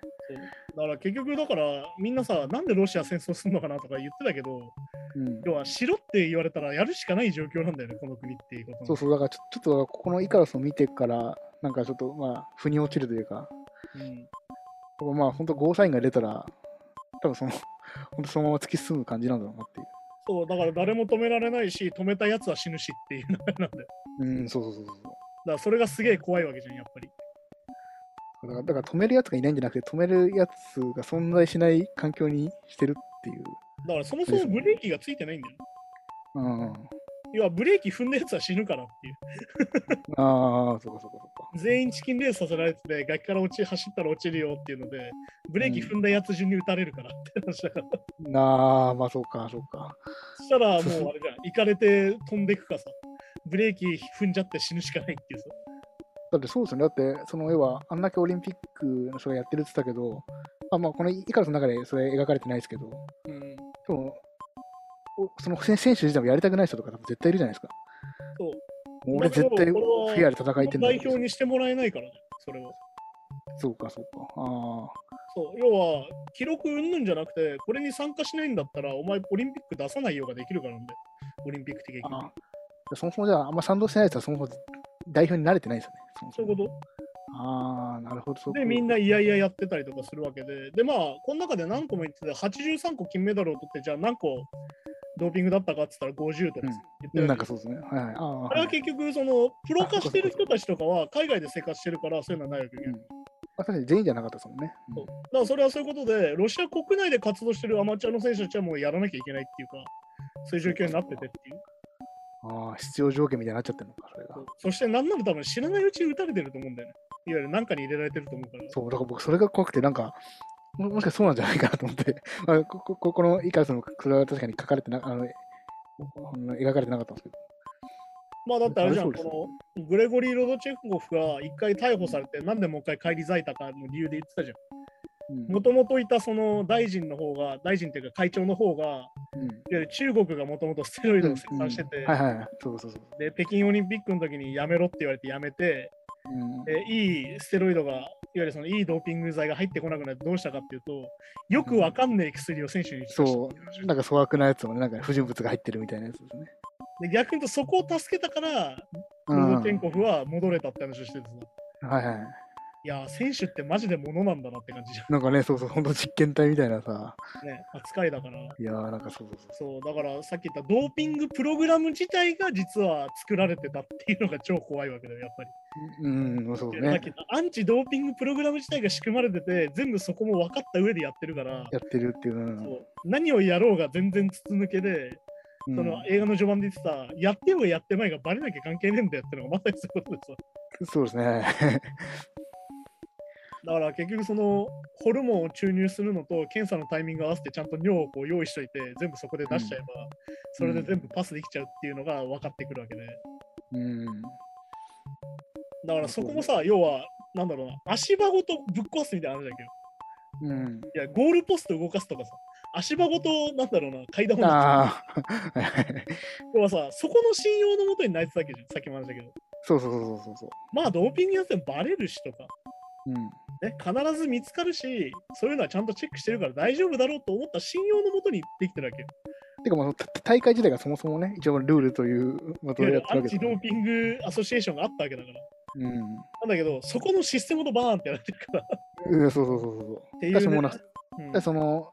Speaker 1: だから結局だからみんなさなんでロシア戦争するのかなとか言ってたけど
Speaker 2: うん。
Speaker 1: 要はしろって言われたらやるしかない状況なんだよねこの国っていうこと
Speaker 2: そうそう、だからちょちょっとここのイカロスを見てから、なんかちょっとまあ、腑に落ちるというか、
Speaker 1: うん、
Speaker 2: まあ本当ゴーサインが出たら、多分その、本当そのまま突き進む感じなんだろうなっていう。
Speaker 1: そうだから誰も止められないし止めたやつは死ぬしっていう流れなんだよ
Speaker 2: うん、そうそうそうそう。
Speaker 1: だからそれがすげえ怖いわけじゃん、やっぱり。
Speaker 2: だからだから止めるやつがいないんじゃなくて、止めるやつが存在しない環境にしてるっていう。
Speaker 1: だからそもそもブレーキがついてないんだよ。
Speaker 2: うん。
Speaker 1: 要はブレーキ踏んだやつは死ぬからっていう。
Speaker 2: ああ、そうかそうかそうか。
Speaker 1: 全員チキンレースさせられてて、崖から落ち走ったら落ちるよっていうので、ブレーキ踏んだやつ順に撃たれるからって話だから。
Speaker 2: なあ、まあそうか、そうか。
Speaker 1: そしたらもうあれじゃん、行かれて飛んでくかさ、ブレーキ踏んじゃって死ぬしかないっていうさ。
Speaker 2: だってそうですよね。だって、その絵は、あんだけオリンピックの人がやってるって言ったけど、あまあ、このイカロスの中でそれ描かれてないですけど、
Speaker 1: うん、
Speaker 2: でもおその選選手自体もやりたくない人とか絶対いるじゃないですか。俺絶対フェアで戦いてんだ
Speaker 1: 代表にしてもらえないからね、それは。
Speaker 2: そうか、そうか。あ
Speaker 1: そう、要は、記録うんぬんじゃなくて、これに参加しないんだったら、お前、オリンピック出さないようができるからなんで、オリンピック的に。
Speaker 2: ああ。そもそもじゃあ、あんま賛同してないやつはそもそも代表に慣れてないですよね。そもそも
Speaker 1: そういうこ
Speaker 2: ああ、なるほど。
Speaker 1: で、みんないやいややってたりとかするわけで、で、まあ、この中で何個も言ってて、83個金メダルを取って、じゃあ何個ドーピングだったかって言ったら50とか言ってる
Speaker 2: なんかそうですね。はいはい。あ
Speaker 1: れは結局、その、プロ化してる人たちとかは海外で生活してるから、そういうのはないわけよ。
Speaker 2: うんまあ、確かに全員じゃなかったですもんね。
Speaker 1: そうだからそれはそういうことで、ロシア国内で活動してるアマチュアの選手たちはもうやらなきゃいけないっていうか、そういう状況になっててっていう。
Speaker 2: ああ、必要条件みたいになっちゃってるのか、それが。
Speaker 1: そしてなんなら多分知らないうちに打たれてると思うんだよね。いわゆる何かに入れられてると思うから。
Speaker 2: そう、だから僕、それが怖くて、なんか、ももしかそうなんじゃないかなと思って、まあ、ここここのイカルスのそれは確かに書かれてな、あの、描かれてなかったんですけど。
Speaker 1: まあだってあれじゃん、このグレゴリー・ロドチェコフが一回逮捕されて、なんでもう一回返り咲いたかの理由で言ってたじゃん。
Speaker 2: うん
Speaker 1: もともといたその大臣の方が、大臣っていうか会長の方が、いわ
Speaker 2: うん
Speaker 1: ゆる中国がもともとステロイドを生産してて、
Speaker 2: うんはいはいはい。そうそうそう。
Speaker 1: で、北京オリンピックの時にやめろって言われてやめて、
Speaker 2: うん
Speaker 1: でいいステロイドが、いわゆるそのいいドーピング剤が入ってこなくなってどうしたかっていうと、よくわかんない薬を選手に効かせた
Speaker 2: そう、なんか粗悪なやつもね、なんか不純物が入ってるみたいなやつですね。
Speaker 1: で逆に言うとそこを助けたから、
Speaker 2: うん
Speaker 1: ロドチェンコフは戻れたって話をしててさ、
Speaker 2: はいはい。
Speaker 1: いやー、選手ってマジで物なんだなって感じじゃ
Speaker 2: なんかね、そうそう、ほんと実験体みたいなさ。
Speaker 1: ん。ね、扱いだから。
Speaker 2: いやー、なんかそうそうそう。
Speaker 1: そう、だからさっき言ったドーピングプログラム自体が実は作られてたっていうのが超怖いわけだよ、やっぱり。
Speaker 2: うん、そうね
Speaker 1: アンチドーピングプログラム自体が仕組まれてて、全部そこも分かった上でやってるから、
Speaker 2: やってるっていうの
Speaker 1: そう何をやろうが全然筒抜けで、
Speaker 2: うん
Speaker 1: その映画の序盤で言ってた、やってようがやってまいがバレなきゃ関係ねえんだよってのがまさにそういうことでさ。
Speaker 2: そうですね。
Speaker 1: だから結局そのホルモンを注入するのと検査のタイミング合わせてちゃんと尿をこう用意しといて全部そこで出しちゃえば、それで全部パスできちゃうっていうのが分かってくるわけで。
Speaker 2: うん。
Speaker 1: だからそこもさ、要は、なんだろうな、足場ごとぶっ壊すみたいな話だけど、
Speaker 2: うん。
Speaker 1: いや、ゴールポスト動かすとかさ、足場ごと、なんだろうな、階段を
Speaker 2: ああ。
Speaker 1: 要はさ、そこの信用のもとに泣いてたわけじゃん、さっきも話したけど。
Speaker 2: そうそうそうそうそう。
Speaker 1: まあ、ドーピングやってもバレるしとか、
Speaker 2: うん。
Speaker 1: ね、必ず見つかるし、そういうのはちゃんとチェックしてるから大丈夫だろうと思った信用のもとにできてるわけよ。
Speaker 2: てか、まあ、た大会自体がそもそもね、一応ルールというまと
Speaker 1: いわゆる
Speaker 2: でやってるわけですから
Speaker 1: アンチドーピングアソシエーションがあったわけだから。
Speaker 2: うん。
Speaker 1: なんだけど、そこのシステムとバーンってやられてるから。
Speaker 2: うん、そうそうそうそう。
Speaker 1: っていう、ねうん
Speaker 2: でその、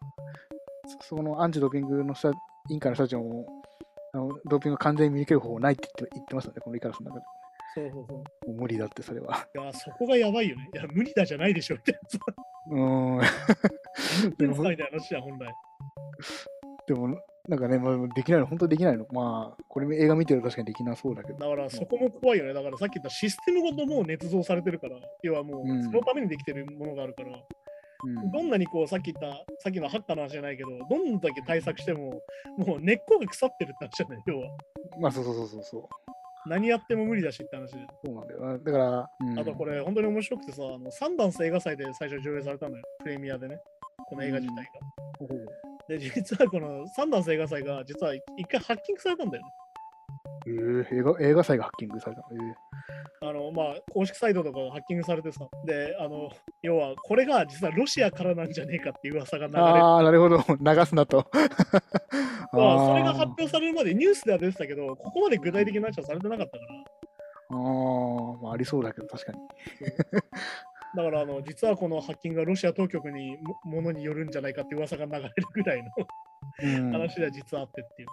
Speaker 2: そそのアンチドーピングの人委員会の人たちも、あのドーピングを完全に見抜ける方法ないって言って言ってましたね、このイカラスの中で。
Speaker 1: そうそうそう。
Speaker 2: もう無理だって、それは。
Speaker 1: いや、そこがやばいよね。いや、無理だじゃないでしょみたいなさ。
Speaker 2: うーん。でも。でも、なんかね、まあ、できないの、本当にできないの。まあ、これ映画見てると確かにできなそうだけど。
Speaker 1: だからそこも怖いよね。だからさっき言ったシステムごともう捏造されてるから、要はも
Speaker 2: う
Speaker 1: うんそのためにできてるものがあるから、
Speaker 2: うん、
Speaker 1: どんなにこうさっき言った、さっきのハッカーの話じゃないけど、どんだけ対策しても、もう根っこが腐ってるって話じゃない、要は。
Speaker 2: まあ、そうそうそうそうそう。
Speaker 1: 何やっても無理だしって話で。
Speaker 2: そうなんだよな。だから、うん、
Speaker 1: あとこれ本当に面白くてさ、あのサンダンス映画祭で最初上映されたのよ、プレミアでね、この映画自体が。
Speaker 2: ほう
Speaker 1: で、実はこのサンダ映画祭が実は一回ハッキングされたんだよね。
Speaker 2: えー、映画映画祭がハッキングされたの。え
Speaker 1: あの、まあ、公式サイトとかがハッキングされてさ、で、あの、要はこれが実はロシアからなんじゃねえかっていう噂が流
Speaker 2: ー、
Speaker 1: れて、
Speaker 2: ああ、なるほど。流すなと。
Speaker 1: まあ、それが
Speaker 2: あー
Speaker 1: 発表されるまでニュースでは出てたけど、ここまで具体的な話はされてなかったから、
Speaker 2: あー、まあ、ありそうだけど、確かに。
Speaker 1: だからあの、実はこのハッキングがロシア当局にもものによるんじゃないかって噂が流れるぐらいの
Speaker 2: うん、
Speaker 1: 話では実はあってっていう。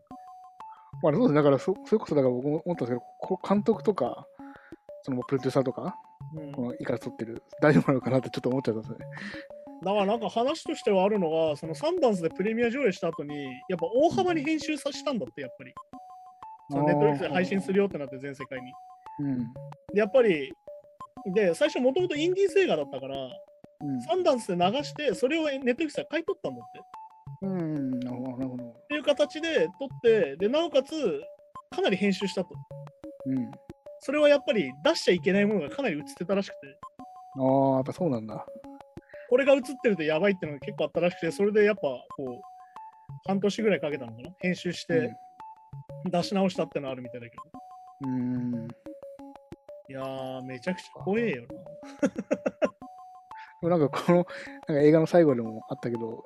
Speaker 2: まあ、そうですね。だからそ、それこそ、だから僕も思ったんですけど、こ監督とか、そのプロデューサーとか、
Speaker 1: うん
Speaker 2: このイカラ撮ってる、大丈夫なのかなってちょっと思っちゃったんですよね。
Speaker 1: だからなんか話としてはあるのが、そのサンダンスでプレミア上映した後に、やっぱ大幅に編集さしたんだって、やっぱり。そのネットフリックスで配信するよってなって、全世界に。
Speaker 2: うん。
Speaker 1: で、やっぱり、で、最初もともとインディーズ映画だったから、
Speaker 2: うん
Speaker 1: サンダンスで流して、それをネットフリックスで買い取ったんだって。
Speaker 2: うん、なるほど、なるほど。
Speaker 1: っていう形で撮って、で、なおかつ、かなり編集したと。
Speaker 2: うん。
Speaker 1: それはやっぱり出しちゃいけないものがかなり映ってたらしくて、
Speaker 2: ああ、やっぱそうなんだ。
Speaker 1: これが映ってるとやばいっていうのが結構あったらしくて、それでやっぱこう、半年ぐらいかけたのかな？編集して出し直したってのあるみたいだけど。
Speaker 2: うん。
Speaker 1: いやー、めちゃくちゃ怖えよな。
Speaker 2: なんかこのなんか映画の最後でもあったけど、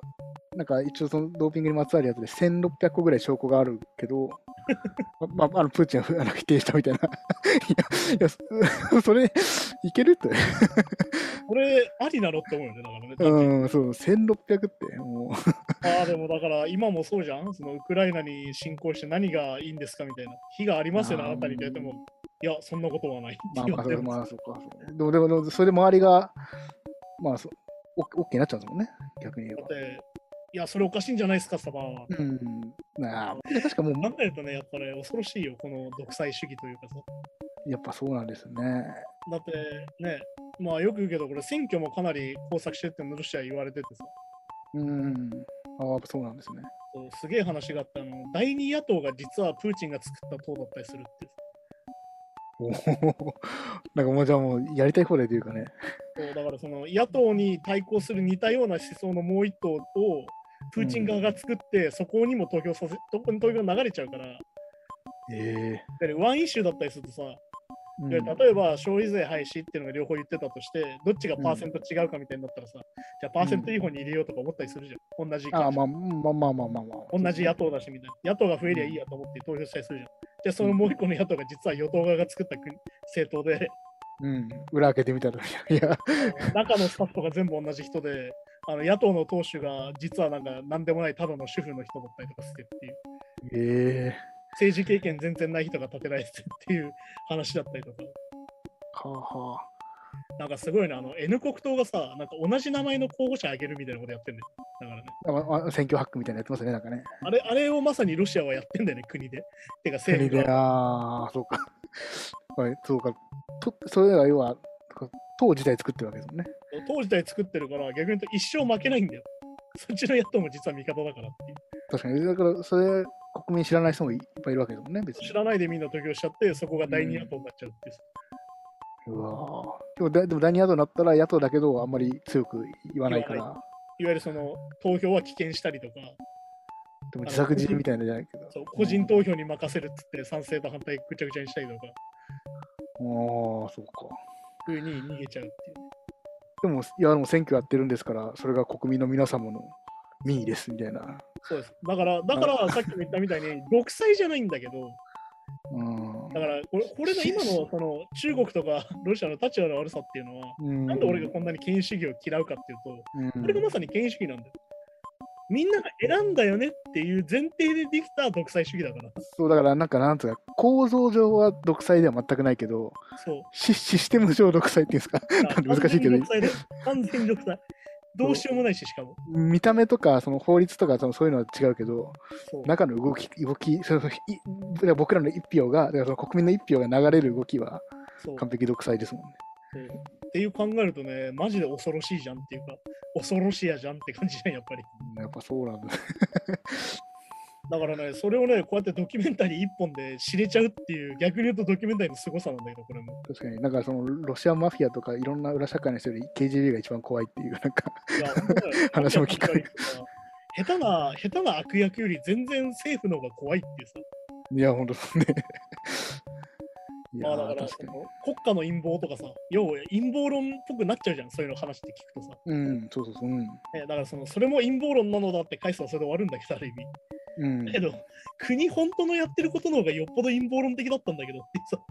Speaker 2: なんか一応そのドーピングにまつわるやつで1600個ぐらい証拠があるけど、ままあ、あのプーチンは否定したみたいな いや、そそれ、いけるって。
Speaker 1: これ、ありなのって思うよね、だからね。
Speaker 2: うん、そう、1600って、もう。
Speaker 1: ああ、でもだから今もそうじゃん？そのウクライナに侵攻して何がいいんですかみたいな。火がありますよね、
Speaker 2: あ
Speaker 1: なたにっても、いや、そんなことはない
Speaker 2: まあまあ、そまあ、そうか。でも、でも、それで周りが、まあ、そうオッケーになっちゃうんですもんね、逆に言えば。
Speaker 1: だって、いや、それおかしいんじゃないですか、サバは。
Speaker 2: うん。なあ、確かもう、
Speaker 1: 考えるとね、やっぱね、恐ろしいよ、この独裁主義というかさ。
Speaker 2: やっぱそうなんですね。
Speaker 1: だってね、まあよく言うけど、これ選挙もかなり工作してるってロシア言われててさ、
Speaker 2: うん。ああ、そうなんですね。
Speaker 1: そうすげえ話があったあの、第二野党が実はプーチンが作った党だったりするってさ。
Speaker 2: おお、なんかもうじゃあもうやりたい放題というかね。
Speaker 1: そうだからその野党に対抗する似たような思想のもう一党をプーチン側が作って、そこにも投票させ、そこに投票が流れちゃうから、
Speaker 2: ええ
Speaker 1: でワンイシューだったりするとさ、
Speaker 2: うん
Speaker 1: で例えば消費税廃止っていうのが両方言ってたとして、どっちがパーセント違うかみたいになったらさ、じゃあパーセントいい方に入れようとか思ったりするじゃん。同じ
Speaker 2: あ、まあまあまあまあまあまあ。
Speaker 1: 同じ野党だしみたいな。野党が増えりゃいいやと思って投票したりするじゃん。じゃあそのもう一個の野党が実は与党側が作った国政党で、
Speaker 2: うん。裏開けてみたら、いや、
Speaker 1: 中のスタッフが全部同じ人で、あの野党の党首が実はなんか何でもないただの主婦の人だったりとかしてっていう、
Speaker 2: ええ
Speaker 1: 政治経験全然ない人が立てられてっていう話だったりとか、
Speaker 2: はあはあ。
Speaker 1: なんかすごいね、あの N 国党がさ、なんか同じ名前の候補者あげるみたいなことやってんだよ。だからね、
Speaker 2: あまあ選挙ハックみたいなのやってますね、なんかね。
Speaker 1: あれあれをまさにロシアはやってんだよね、国で。てか政
Speaker 2: 国で、
Speaker 1: 府が。
Speaker 2: ああ、そうか。はい、そうか。とそれは要は、党自体作ってるわけですもんね。
Speaker 1: 党自体作ってるから、逆に言うと一生負けないんだよ。そっちの野党も実は味方だからっていう。
Speaker 2: 確かに。だから、それ、国民知らない人もいっぱいいるわけですもんね、別に
Speaker 1: 知。らないでみんな投票しちゃって、そこが第二野党になっちゃうっていう。
Speaker 2: うわーでもだでも第二野党になったら野党だけどあんまり強く言わないから、
Speaker 1: いわゆるその投票は棄権したりとか、
Speaker 2: でも自作自演みたいなじゃないけど。
Speaker 1: そう個人投票に任せるっつって賛成と反対ぐちゃぐちゃにしたりとか、
Speaker 2: ああ、そうか。
Speaker 1: ふうに逃げちゃうっていう。
Speaker 2: でも、いや、でも選挙やってるんですから、それが国民の皆様の民意ですみたいな。
Speaker 1: そうです。だから、だからさっきも言ったみたいに、独裁じゃないんだけど、
Speaker 2: うん。
Speaker 1: だからこれ、これが今のその中国とか ロシアの立場の悪さっていうのは、
Speaker 2: うん、
Speaker 1: なんで俺がこんなに権威主義を嫌うかっていうと、
Speaker 2: うん
Speaker 1: これがまさに権威主義なんだよ。みんなが選んだよねっていう前提でできた独裁主義だから。
Speaker 2: そうだから、なんか、なんつうか、構造上は独裁では全くないけど、
Speaker 1: そう。
Speaker 2: シシステム上独裁っていうんですか、難しいけど
Speaker 1: 完全に独裁。どうしようもないし、しかも。
Speaker 2: 見た目とかその法律とかそのそういうのは違うけど、中の動き、動き、そのい僕らの一票が、だからその国民の一票が流れる動きは完璧独裁ですもんね。
Speaker 1: っていう考えるとね、マジで恐ろしいじゃんっていうか、恐ろしやじゃんって感じじゃん、やっぱり。
Speaker 2: やっぱそうなんだ。
Speaker 1: だからね、それをね、こうやってドキュメンタリー一本で知れちゃうっていう、逆に言うとドキュメンタリーの凄さなんだけど、これも。
Speaker 2: 確かに、なんかそのロシアマフィアとかいろんな裏社会の人より KGB が一番怖いっていう、なんか、話も聞かない
Speaker 1: 下手な、下手な悪役より全然政府の方が怖いっていうさ。
Speaker 2: いや、ほんとそうね。いやー、
Speaker 1: まあだから、国家の陰謀とかさ、要は陰謀論っぽくなっちゃうじゃん、そういうの話って聞くとさ。
Speaker 2: うん、そうそうそう。うん。
Speaker 1: ねだからその、それも陰謀論なのだって返すはそれで終わるんだけど、ある意味。
Speaker 2: うん、
Speaker 1: だけど、国本当のやってることの方がよっぽど陰謀論的だったんだけどってさ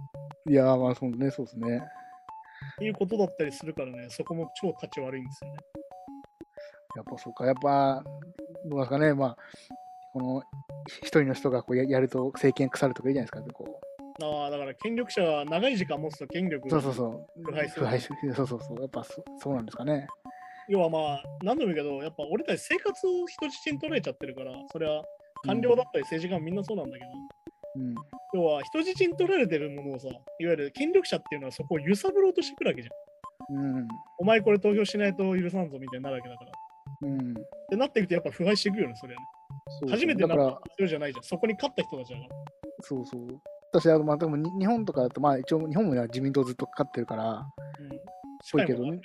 Speaker 2: いやー、まあそうね、そうですね。
Speaker 1: っていうことだったりするからね、そこも超立ち悪いんですよね。
Speaker 2: やっぱそうか、やっぱ、どうですかね、まあ、この一人の人がこうややると政権腐るとかいいじゃないですか、こ
Speaker 1: ああ、だから権力者が長い時間持つと権力
Speaker 2: う。そうそうそう。
Speaker 1: 腐敗する
Speaker 2: 腐敗するそうそうそう。やっぱそそうなんですかね。
Speaker 1: 要はまあ、何度も言うけど、やっぱ俺たち生活を人質に取られちゃってるから、それは官僚だったり政治家もみんなそうなんだけど、
Speaker 2: うん。
Speaker 1: 要は人質に取られてるものをさ、いわゆる権力者っていうのはそこを揺さぶろうとしてくるわけじゃん。
Speaker 2: うん。
Speaker 1: お前これ投票しないと許さんぞみたいになるわけだから。っ
Speaker 2: うん。
Speaker 1: てなっていくとやっぱ腐敗していくよね、それはね。初めてなった
Speaker 2: だから、
Speaker 1: 人じゃないじゃん。そこに勝った人たちだから。
Speaker 2: そうそう。私は、まあ、でもに日本とかだと、まあ、一応、日本も自民党ずっとかかってるから、
Speaker 1: うん。
Speaker 2: ぽいけどね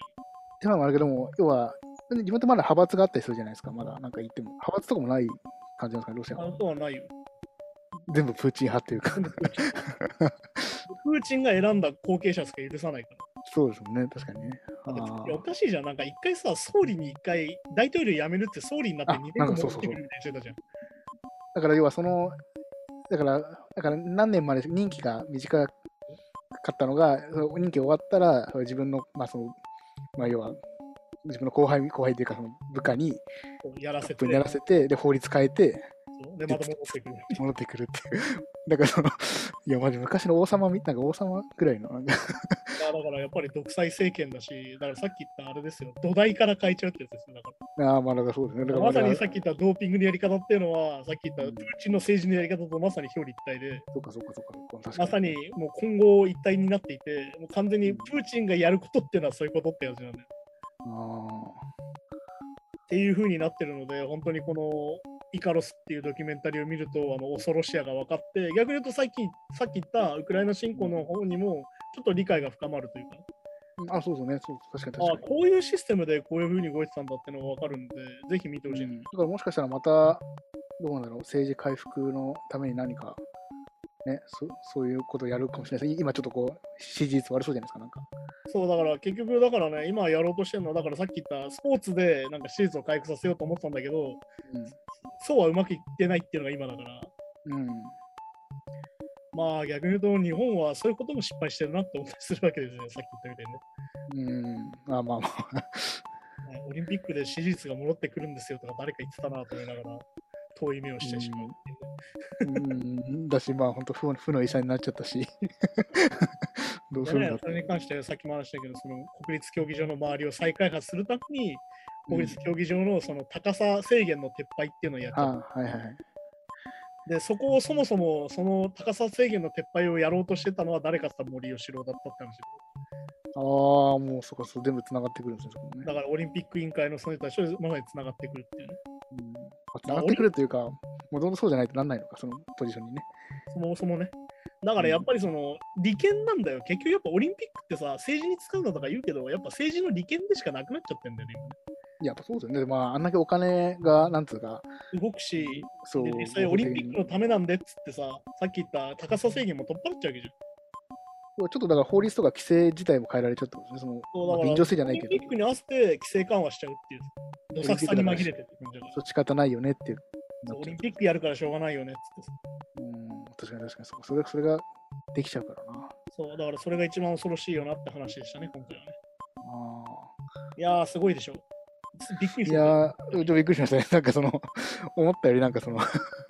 Speaker 2: 今もあるけども、要は、自分ってまだ派閥があったりするじゃないですか、まだ、なんか言っても。派閥とかもない感じなんですかね、ロシア
Speaker 1: あ
Speaker 2: は。
Speaker 1: とはないよ。
Speaker 2: 全部プーチン派っていうか。
Speaker 1: プーチン。が選んだ後継者しか許さないから。
Speaker 2: そうですもんね、確かにね。あ
Speaker 1: だって
Speaker 2: ー
Speaker 1: いやおかしいじゃん。なんか一回さ、総理に一回大統領辞めるって総理になって
Speaker 2: あ
Speaker 1: 2年後
Speaker 2: なんかそうそうそう
Speaker 1: 戻ってくるみたいにしてたじゃん。
Speaker 2: だから要はその、だから、だから何年まで任期が短かったのが、その任期終わったら、自分の、まあその、まあ要は、自分の後輩、後輩というか、その部下に、
Speaker 1: やらせて、
Speaker 2: やらせて、で、法律変えて、
Speaker 1: で、また戻ってくる。
Speaker 2: 戻ってくるっていう。だからその、いや、マジ昔の王様み、なんか王様ぐらいの、なんか、
Speaker 1: だからやっぱり独裁政権だし、だからさっき言ったあれですよ、土台から変えちゃうってやつですよ。だか
Speaker 2: ああ、まあだからそうですね。だからら
Speaker 1: まさにさっき言ったドーピングのやり方っていうのは、さっき言った
Speaker 2: うん
Speaker 1: プーチンの政治のやり方とまさに表裏一体で、
Speaker 2: らそうかそうかそうか
Speaker 1: まさにもう今後一体になっていて、もう完全にプーチンがやることっていうのはそういうことってやつなんだよ。
Speaker 2: あ
Speaker 1: っていう風になってるので、本当にこのイカロスっていうドキュメンタリーを見ると、あの恐ろしさが分かって、逆に言うとさっきさっき言ったウクライナ侵攻の方にもちょっと理解が深まるというか、
Speaker 2: あ、あそうそうね。そう確かに
Speaker 1: あ
Speaker 2: 確かに。
Speaker 1: こういうシステムでこういう風に動いてたんだっていうのが分かるんで、ぜひ見てほしい。
Speaker 2: うん、だからもしかしたらまた、どうなんだろう、政治回復のために何か、ね、そそういうことをやるかもしれないです。今ちょっとこう、支持率悪そうじゃないですか、なんか。
Speaker 1: そうだから結局だからね、今やろうとしてるのは、だからさっき言ったスポーツでなんか手術を回復させようと思ってたんだけど、そうはうまくいってないっていうのが今だから、
Speaker 2: うん。うん。
Speaker 1: まあ逆に言うと日本はそういうことも失敗してるなって思ったりするわけですね、さっき言ったみたいにね。
Speaker 2: うん。あまあまあ。
Speaker 1: はいオリンピックで支持率が戻ってくるんですよとか誰か言ってたなと思いながら遠い目をしてしまううね
Speaker 2: うん。だし、まあ本当負の、負の医者になっちゃったし。どうするんだ
Speaker 1: ねそれに関してさっきも話したけど、その国立競技場の周りを再開発するために、国立競技場のその高さ制限の撤廃っていうのをやっちゃっ
Speaker 2: あはいはい。
Speaker 1: た。で、そこをそもそもその高さ制限の撤廃をやろうとしてたのは誰かっ森喜朗だったって話
Speaker 2: ああ、もうそこそこ全部つながってくるんですね、そこもね。
Speaker 1: だからオリンピック委員会のその人たちとまさにつながってくるっていうね。
Speaker 2: うんつながってくるというか、もともとそうじゃないとなんないのか、そのポジションにね。
Speaker 1: そもそもね。だからやっぱりその利権なんだよ。結局やっぱオリンピックってさ、政治に使うのとか言うけど、やっぱ政治の利権でしかなくなっちゃってんだよね。
Speaker 2: や、やっぱそうですよね。でまあ、あんだけお金が、なんつうか、
Speaker 1: 動くし、
Speaker 2: そう
Speaker 1: で、実際オリンピックのためなんでっつってさ、さっき言った高さ制限も取っ払っちゃうわけじゃん。
Speaker 2: ちょっとだから法律とか規制自体も変えられちゃったんですね。その
Speaker 1: そうだから
Speaker 2: まあ便乗制じゃないけど
Speaker 1: オリンピッ、クに合わせて規制緩和しちゃうっていう。どさくさに紛れてって感じだから
Speaker 2: そう仕方ないよねっていう。
Speaker 1: オリンピックやるからしょうがないよねっつってさ。
Speaker 2: うん、確かに確かにそう。それそれができちゃうからな。
Speaker 1: そう、だからそれが一番恐ろしいよなって話でしたね、今回はね。
Speaker 2: あ
Speaker 1: いやー、すごいでしょ。びっくりした。
Speaker 2: やー、ちょっとびっくりしましたね。なんかその、思ったよりなんかその、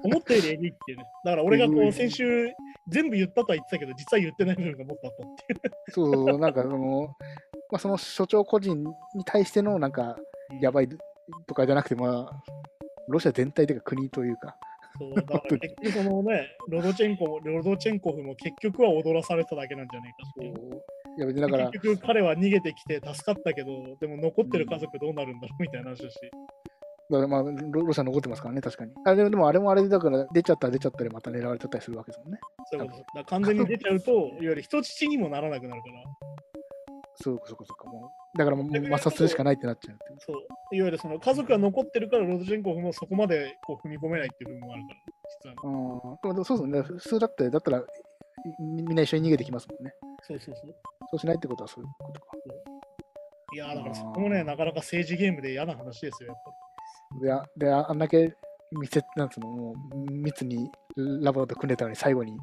Speaker 1: 思ったよりえぐいっていうね。だから俺がこう先週全部言ったとは言ってたけど、実は言ってない部分がもっとあったっていう。
Speaker 2: そう、なんかその、まあその所長個人に対してのなんか、やばいとかじゃなくて、まあ、ロシア全体というか国というか、
Speaker 1: そうだから結局そのね、ロドチェンコもロドチェンコフも結局は踊らされただけなんじゃないかっていう。
Speaker 2: いや別にだから、
Speaker 1: 結局彼は逃げてきて助かったけど、でも残ってる家族どうなるんだろうみたいな話だし。
Speaker 2: だからまあロロシア残ってますからね、確かに。あでもでもあれもあれでだから、出ちゃったら出ちゃったりまた狙われちゃったりするわけですもんね。
Speaker 1: そういうこと完全に出ちゃうと、いわゆる人質にもならなくなるから。
Speaker 2: そうかそうかそうか、もう。だからもう抹殺するしかないってなっちゃう。
Speaker 1: そう。いわゆるその家族が残ってるから、ロドチェンコフもそこまでこう踏み込めないっていう部分もあるから、実はね、
Speaker 2: うん、でもそうですね。普通だって、だったらみみんな一緒に逃げてきますもんね。
Speaker 1: そうそうそう。
Speaker 2: そうしないってことはそういうことか。
Speaker 1: いやーだからそこもね、なかなか政治ゲームで嫌な話ですよ、やっぱり。
Speaker 2: で、あでああんだけ密接なんつうの、もう密にラボと組んでたのに、最後に、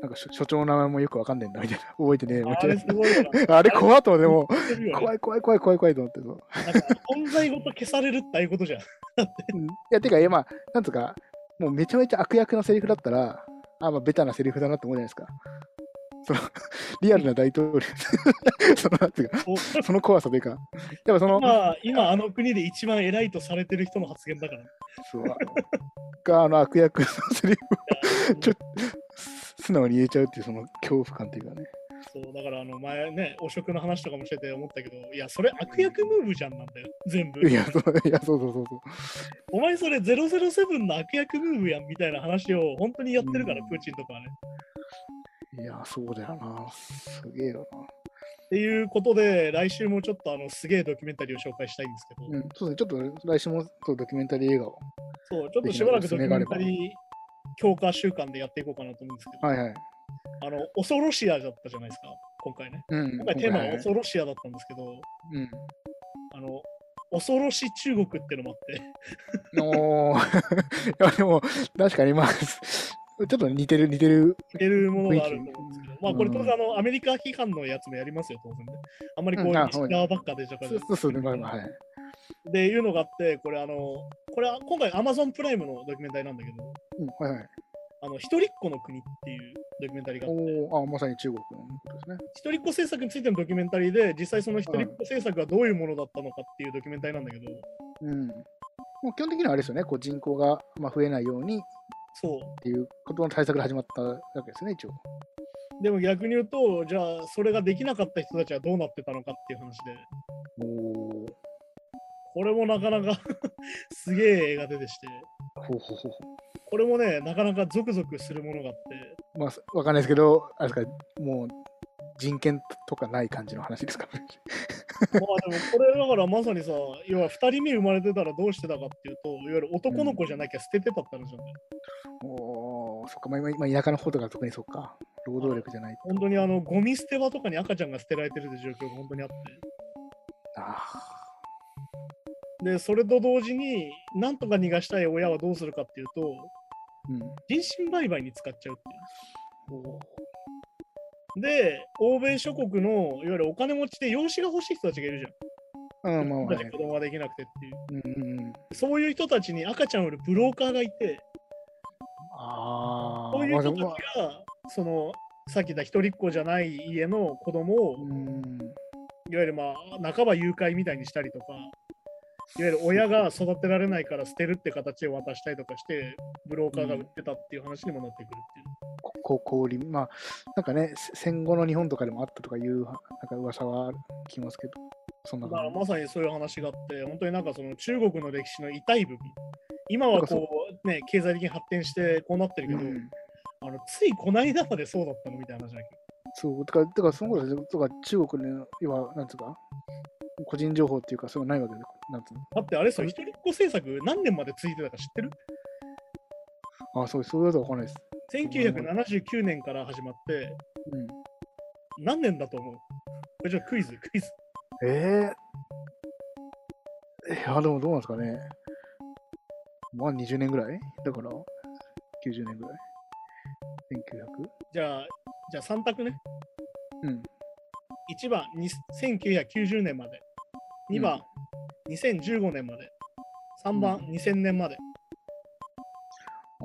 Speaker 2: なんか所所長の名前もよくわかんねえんだみたいな。覚えてねえよみ
Speaker 1: あれ
Speaker 2: たい
Speaker 1: な。
Speaker 2: な。あれ怖っとでも、怖い怖い怖い怖い怖いと思ってそう。
Speaker 1: なんか存在ごと消されるってああいうことじゃん
Speaker 2: いや、てか、いや、まあ、なんつうか、もうめちゃめちゃ悪役のセリフだったら、あ、まあ、ベタなセリフだなって思うじゃないですか。その、リアルな大統領、その、なんていうか、
Speaker 1: お
Speaker 2: その怖さというか、やっぱその、
Speaker 1: 今、今あの国で一番偉いとされてる人の発言だから。
Speaker 2: そう、が、あの悪役のセリフをちょっと、素直に言えちゃうっていう、その恐怖感というかね。
Speaker 1: そうだからあの前ね、汚職の話とかもしてて思ったけど、いや、それ悪役ムーブじゃんなんだよ、全部
Speaker 2: い。や、そう、いや、そうそうそうそう。
Speaker 1: お前それ007の悪役ムーブやんみたいな話を本当にやってるから、
Speaker 2: うん
Speaker 1: プーチンとかはね。
Speaker 2: いや、そうだよな。すげえよな。
Speaker 1: っていうことで、来週もちょっとあのすげえドキュメンタリーを紹介したいんですけど、
Speaker 2: うん、そうですね。ちょっと来週もそうドキュメンタリー映画を。
Speaker 1: そう、ちょっとしばらくドキュメンタリー強化週間でやっていこうかなと思うんですけど、
Speaker 2: はいはい。
Speaker 1: あの、恐ろしやだったじゃないですか、今回ね。
Speaker 2: うん。
Speaker 1: 今回テーマは恐ろしやだったんですけど、
Speaker 2: うん。
Speaker 1: あの、恐ろし中国ってのもあって、
Speaker 2: おー いやでも、確かにまあ、ちょっと似てる、似てる。
Speaker 1: 似てるものがあると思うんですけど、まあこれ
Speaker 2: うん
Speaker 1: 当然あのアメリカ批判のやつもやりますよ、当然ね。あんまりこう、西側ばっかでとかで
Speaker 2: そうそうそうね、まあまあ、はい。
Speaker 1: でいうのがあって、これあの、これは今回 Amazon プライムのドキュメンタリーなんだけど、
Speaker 2: うん、はいはい。
Speaker 1: あの、一人っ子の国っていうドキュメンタリーがあって、
Speaker 2: あ、まさに中国のことですね。
Speaker 1: 一人っ子政策についてのドキュメンタリーで、実際その一人っ子政策がどういうものだったのかっていうドキュメンタリーなんだけど、
Speaker 2: うん。もう基本的にはあれですよね、こう人口がまあ増えないようにっ
Speaker 1: そう。
Speaker 2: ていうことの対策で始まったわけですね、一応。
Speaker 1: でも逆に言うと、じゃあそれができなかった人たちはどうなってたのかっていう話で、
Speaker 2: おー
Speaker 1: これもなかなか すげえ映画ででして、
Speaker 2: ほうほうほうほ
Speaker 1: これもね、なかなかゾクゾクするものがあって、
Speaker 2: う。まあ、わかんないですけど、あれですか、もう人権とかない感じの話ですかね。
Speaker 1: まあでもこれだからまさにさ、要は2人目生まれてたらどうしてたかっていうと、いわゆる男の子じゃなきゃ捨ててたって話なんだよ。
Speaker 2: おーそっか、まあ、今今田舎の方とか特にそっか、労働力じゃない。
Speaker 1: 本当にあのゴミ捨て場とかに赤ちゃんが捨てられてるって状況が本当にあって。
Speaker 2: あ
Speaker 1: で、それと同時に、なんとか逃がしたい親はどうするかっていうと、
Speaker 2: ーうん。
Speaker 1: 人身売買に使っちゃうっていう。
Speaker 2: おー
Speaker 1: で、欧米諸国のいわゆるお金持ちで養子が欲しい人たちがいるじゃん。
Speaker 2: うん、まあまあ、
Speaker 1: 子供ができなくてっていう。
Speaker 2: うんうんうん。
Speaker 1: そういう人たちに赤ちゃんを売るブローカーがいて、
Speaker 2: ああ、
Speaker 1: そういう人たち
Speaker 2: まあ
Speaker 1: が、その、さっき言った一人っ子じゃない家の子供を、
Speaker 2: うん。
Speaker 1: いわゆるまあ、半ば誘拐みたいにしたりとか、いわゆる親が育てられないから捨てるって形で渡したりとかして、ブローカーが売ってたっていう話にもなってくる。
Speaker 2: こ氷、まあ、なんかね、せ戦後の日本とかでもあったとかいう、なんか噂は聞きますけど、そんな
Speaker 1: だから
Speaker 2: 感じ。
Speaker 1: まさにそういう話があって、本当になんかその中国の歴史の痛い部分、今はこうね、経済的に発展してこうなってるけど、
Speaker 2: うん。
Speaker 1: あのついこの間までそうだったのみたいな話だけ？
Speaker 2: そう、だから、だからその頃ですとか中国の、要は、なんつうか、個人情報っていうか、そうないわけで、なんつうの。
Speaker 1: だってあれさ、一人っ子政策何年まで続いてたか知ってる？
Speaker 2: あ、そう、そういうことはわかんないです。
Speaker 1: ?1979 年から始まって、
Speaker 2: うん。
Speaker 1: 何年だと思うこれじゃあクイズ、クイズ。
Speaker 2: えー、え、あ、でもどうなんですかね。まあ20年ぐらい？だから、90年ぐらい？1900?
Speaker 1: じゃあ、じゃあ3択ね。
Speaker 2: うん。
Speaker 1: 1番、に1990年まで。2番、2015年まで。3番、
Speaker 2: うん
Speaker 1: 2000年まで。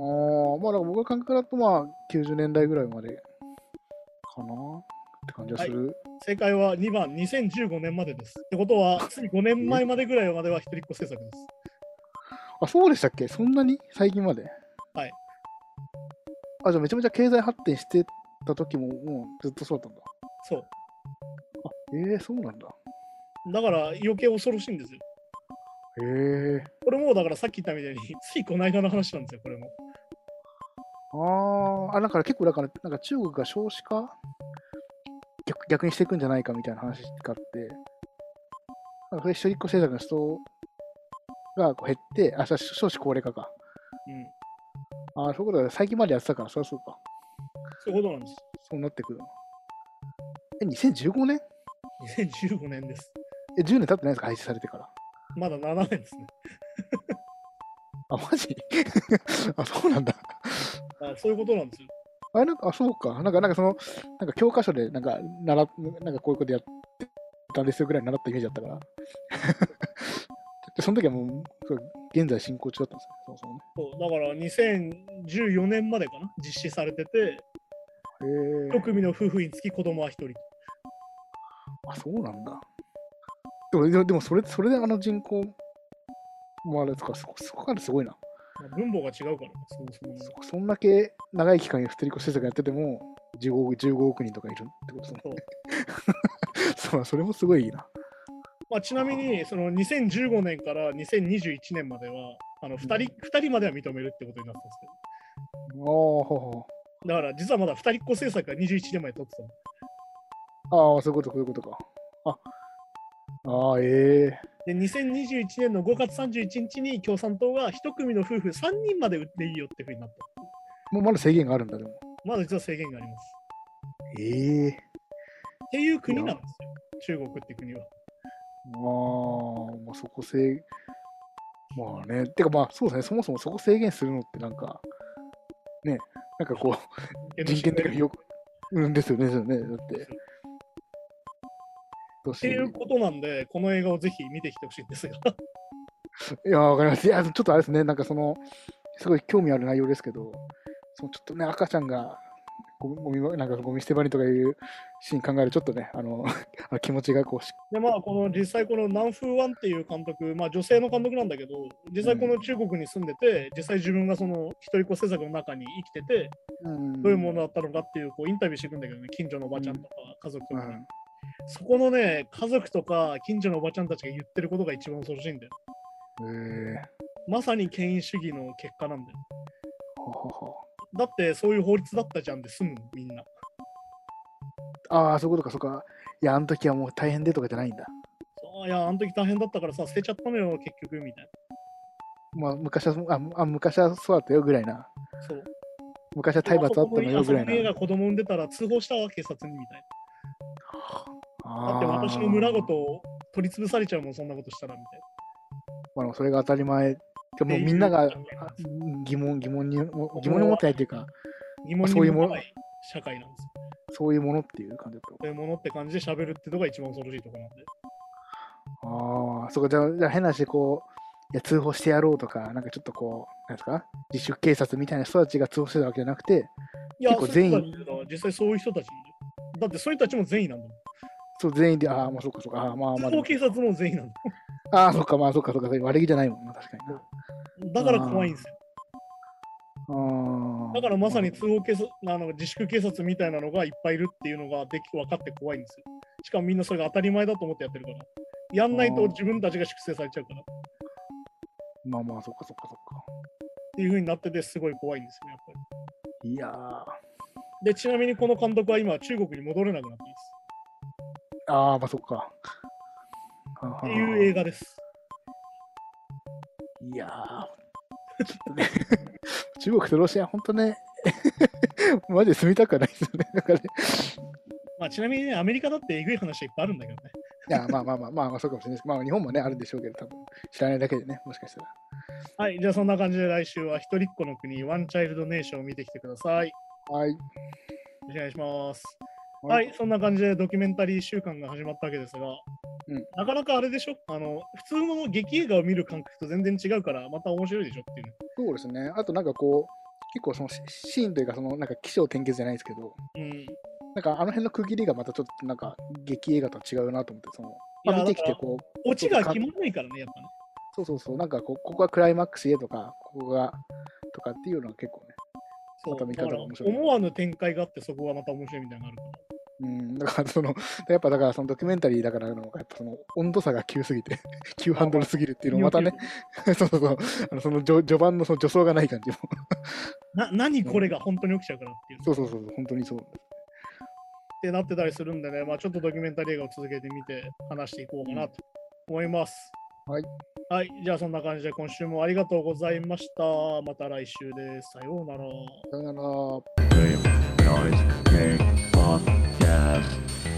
Speaker 2: ああ、まあ、だから僕の感覚だと、まあ、90年代ぐらいまでかなって感じはする。
Speaker 1: 正解は2番、2015年までです。ってことは、つい5年前までぐらいまでは一人っ子政策です。
Speaker 2: あ、そうでしたっけ？そんなに？最近まで
Speaker 1: はい。
Speaker 2: あ、じゃあめちゃめちゃ経済発展してた時も、もうずっとそうだったんだ。
Speaker 1: そう。
Speaker 2: あ、ええー、そうなんだ。
Speaker 1: だから余計恐ろしいんですよ。
Speaker 2: へえ
Speaker 1: これもだからさっき言ったみたいに、ついこの間の話なんですよ、これも。
Speaker 2: あーあ、だから結構、だから、なんか中国が少子化？逆逆にしていくんじゃないかみたいな話があって、なんかそれ一人っ子政策の人がこう減って、あ、少子高齢化か。
Speaker 1: うん。
Speaker 2: ああ、そういうことだ。最近までやってたから、そりゃそうか。
Speaker 1: そういうことなんです。
Speaker 2: そうなってくるの。え、2015年
Speaker 1: 2015年です。
Speaker 2: え、10年経ってないですか？廃止されてから。
Speaker 1: まだ7年ですね。
Speaker 2: あ、マジ？あ、そうなんだ。
Speaker 1: あそういうことなんですよ。
Speaker 2: あれなんか、あ、そうか。なんか、なんかその、なんか教科書で、なんか、習っ、なんかこういうことやってたんですよぐらい習ったイメージだったから。でその時はもう、現在進行中だったんですよ、そもそもね。
Speaker 1: そうだから2014年までかな、実施されてて、
Speaker 2: へえ
Speaker 1: 1組の夫婦につき子供は1人。
Speaker 2: あ、そうなんだ。でも、でもそれ、それであの人口もあれですか、そこ、そこからすごいな。
Speaker 1: まあ分母が違うからね、そもそもね。
Speaker 2: そそんだけ長い期間、一人っ子政策やってても15億、15億人とかいるってことですね。
Speaker 1: そ
Speaker 2: れもすごいいいな。
Speaker 1: まあ、ちなみに、その2015年から2021年までは、あの2人二人までは認めるってことになってたんですけど、
Speaker 2: ああ、ほうほ
Speaker 1: だから実はまだ2人っ子政策が21年前に取ってた
Speaker 2: ああ、そういうこと、そういうことか。あ、ああ、ええ
Speaker 1: で、2021年の5月31日に共産党が1組の夫婦3人まで売っていいよってふうになった。
Speaker 2: もうまだ制限があるんだ、でも。
Speaker 1: まだ実は制限があります。
Speaker 2: ええ
Speaker 1: っていう国なんですよ、中国って国は。
Speaker 2: ああ、まあそこ制、まあね、てかまあそうですね、そもそもそこ制限するのってなんか、ね、なんかこう、人権的よく、うんですよね、ですよね。だって。どう
Speaker 1: っていうことなんで、この映画をぜひ見てきてほしいんですが。
Speaker 2: いや、わかります。いや、ちょっとあれですね、なんかその、すごい興味ある内容ですけど、そのちょっとね、赤ちゃんがゴミなんかゴミ捨て場にとかいうシーン考えると、ちょっとね、あの気持ちがこうし、
Speaker 1: で、まあ、この実際、この南風ワンっていう監督、まあ、女性の監督なんだけど、実際この中国に住んでて、実際自分がその一人っ子政策の中に生きてて、
Speaker 2: うん。
Speaker 1: どういうものだったのかっていうこうインタビューしていくんだけどね、近所のおばちゃんとか家族とかそこのね、家族とか近所のおばちゃんたちが言ってることが一番恐ろしいんだよ。
Speaker 2: え
Speaker 1: まさに権威主義の結果なんだよ。だってそういう法律だったじゃんで済むのみんな。
Speaker 2: ああ、そういうことか、そうか。いや、あの時はもう大変でとかじゃないんだ。
Speaker 1: そういや、あの時大変だったからさ、捨てちゃったのよ、結局、みたい
Speaker 2: まあ、昔はああ、昔はそうだったよぐらいな。
Speaker 1: な。そう。
Speaker 2: 昔は体罰あったのよぐらいな。
Speaker 1: 子供産んでたら通報したわ、警察にみたいな。だって私の村ごと取り潰されちゃうもん、そんなことしたらみたい
Speaker 2: まあ、それが当たり前。でもみんなが疑問、疑問に、も疑問に思ってないっていうか、
Speaker 1: な。疑問
Speaker 2: そういうもの
Speaker 1: 社会なんですよ。
Speaker 2: そういうものっていう感じだと。
Speaker 1: そういうものって感じで喋るってのが一番恐ろしいところなんで。
Speaker 2: ああ、そうか、じゃあ、じゃあ変な話、こう、いや、通報してやろうとか、なんかちょっとこう、なんですか、自主警察みたいな人たちが通報してたわけじゃなくて、
Speaker 1: いや、
Speaker 2: 結構全員
Speaker 1: 実際そういう人たち。だってそういう人たちも善意なんだもん。
Speaker 2: そう、全員で、ああ、まあそうか、そうか、ああ、まあまあ
Speaker 1: 警察も善意なんだ
Speaker 2: ああ、そうか、まあそうか、そうか、悪気じゃないもんな、確かに。
Speaker 1: だから怖いんですよ。
Speaker 2: ああ。
Speaker 1: だからまさに通報警察、あの自粛警察みたいなのがいっぱいいるっていうのができ分かって怖いんですよ。しかもみんなそれが当たり前だと思ってやってるから。やんないと自分たちが粛清されちゃうから。っ
Speaker 2: まあまあ、そっか、そっか、そっか。
Speaker 1: ていう風になっててすごい怖いんですよね、やっぱり。
Speaker 2: いやー。
Speaker 1: で、ちなみにこの監督は今中国に戻れなくなっています。
Speaker 2: ああ、まあそっか。
Speaker 1: っていう映画です。
Speaker 2: いやー、ちょっとね、中国とロシア、本当ね、マジで住みたくはないですよね。なんかね、
Speaker 1: まあちなみにね、アメリカだってえぐい話はいっぱいあるんだけどね。
Speaker 2: いや、まあまあまあ、まあ、まあ、そうかもしれないです。まあ、日本もね、あるんでしょうけど、多分知らないだけでね、もしかしたら。
Speaker 1: はい、じゃあそんな感じで来週は一人っ子の国、ワンチャイルドネーションを見てきてください。
Speaker 2: はい。
Speaker 1: お願いします。
Speaker 2: は
Speaker 1: はいい、そんな感じでドキュメンタリー週間が始まったわけですが、
Speaker 2: うん
Speaker 1: なかなかあれでしょ？あの普通の劇映画を見る感覚と全然違うから、また面白いでしょっていうね。
Speaker 2: そうですね。あと、なんかこう、結構そのシシーンというか、そのなんか起承転結じゃないですけど、
Speaker 1: うん。
Speaker 2: なんかあの辺の区切りがまたちょっとなんか劇映画とは違うなと思って、その、まあ、見てきてこう、
Speaker 1: オチが決まらないからね、やっぱね。
Speaker 2: そうそうそう、なんかこうここがクライマックスへとか、ここがとかっていうのは結構ね、
Speaker 1: そう
Speaker 2: また見方が面白い
Speaker 1: 思わぬ展開があって、そこがまた面白いみたいなのがあるから。
Speaker 2: うん、だからその、やっぱだからそのドキュメンタリーだからの、やっぱその温度差が急すぎて、急ハンドルすぎるっていうのもまたね、そうそうそう、あのその序序盤のその助走がない感じも、
Speaker 1: な何これが本当に起きちゃうからっていう。
Speaker 2: そうそうそう、本当にそう。
Speaker 1: ってなってたりするんでね、まあ、ちょっとドキュメンタリー映画を続けてみて話していこうかなと思います。
Speaker 2: はい。
Speaker 1: はい、じゃあそんな感じで今週もありがとうございました。また来週です。さようなら。
Speaker 2: さよなら。Podcast.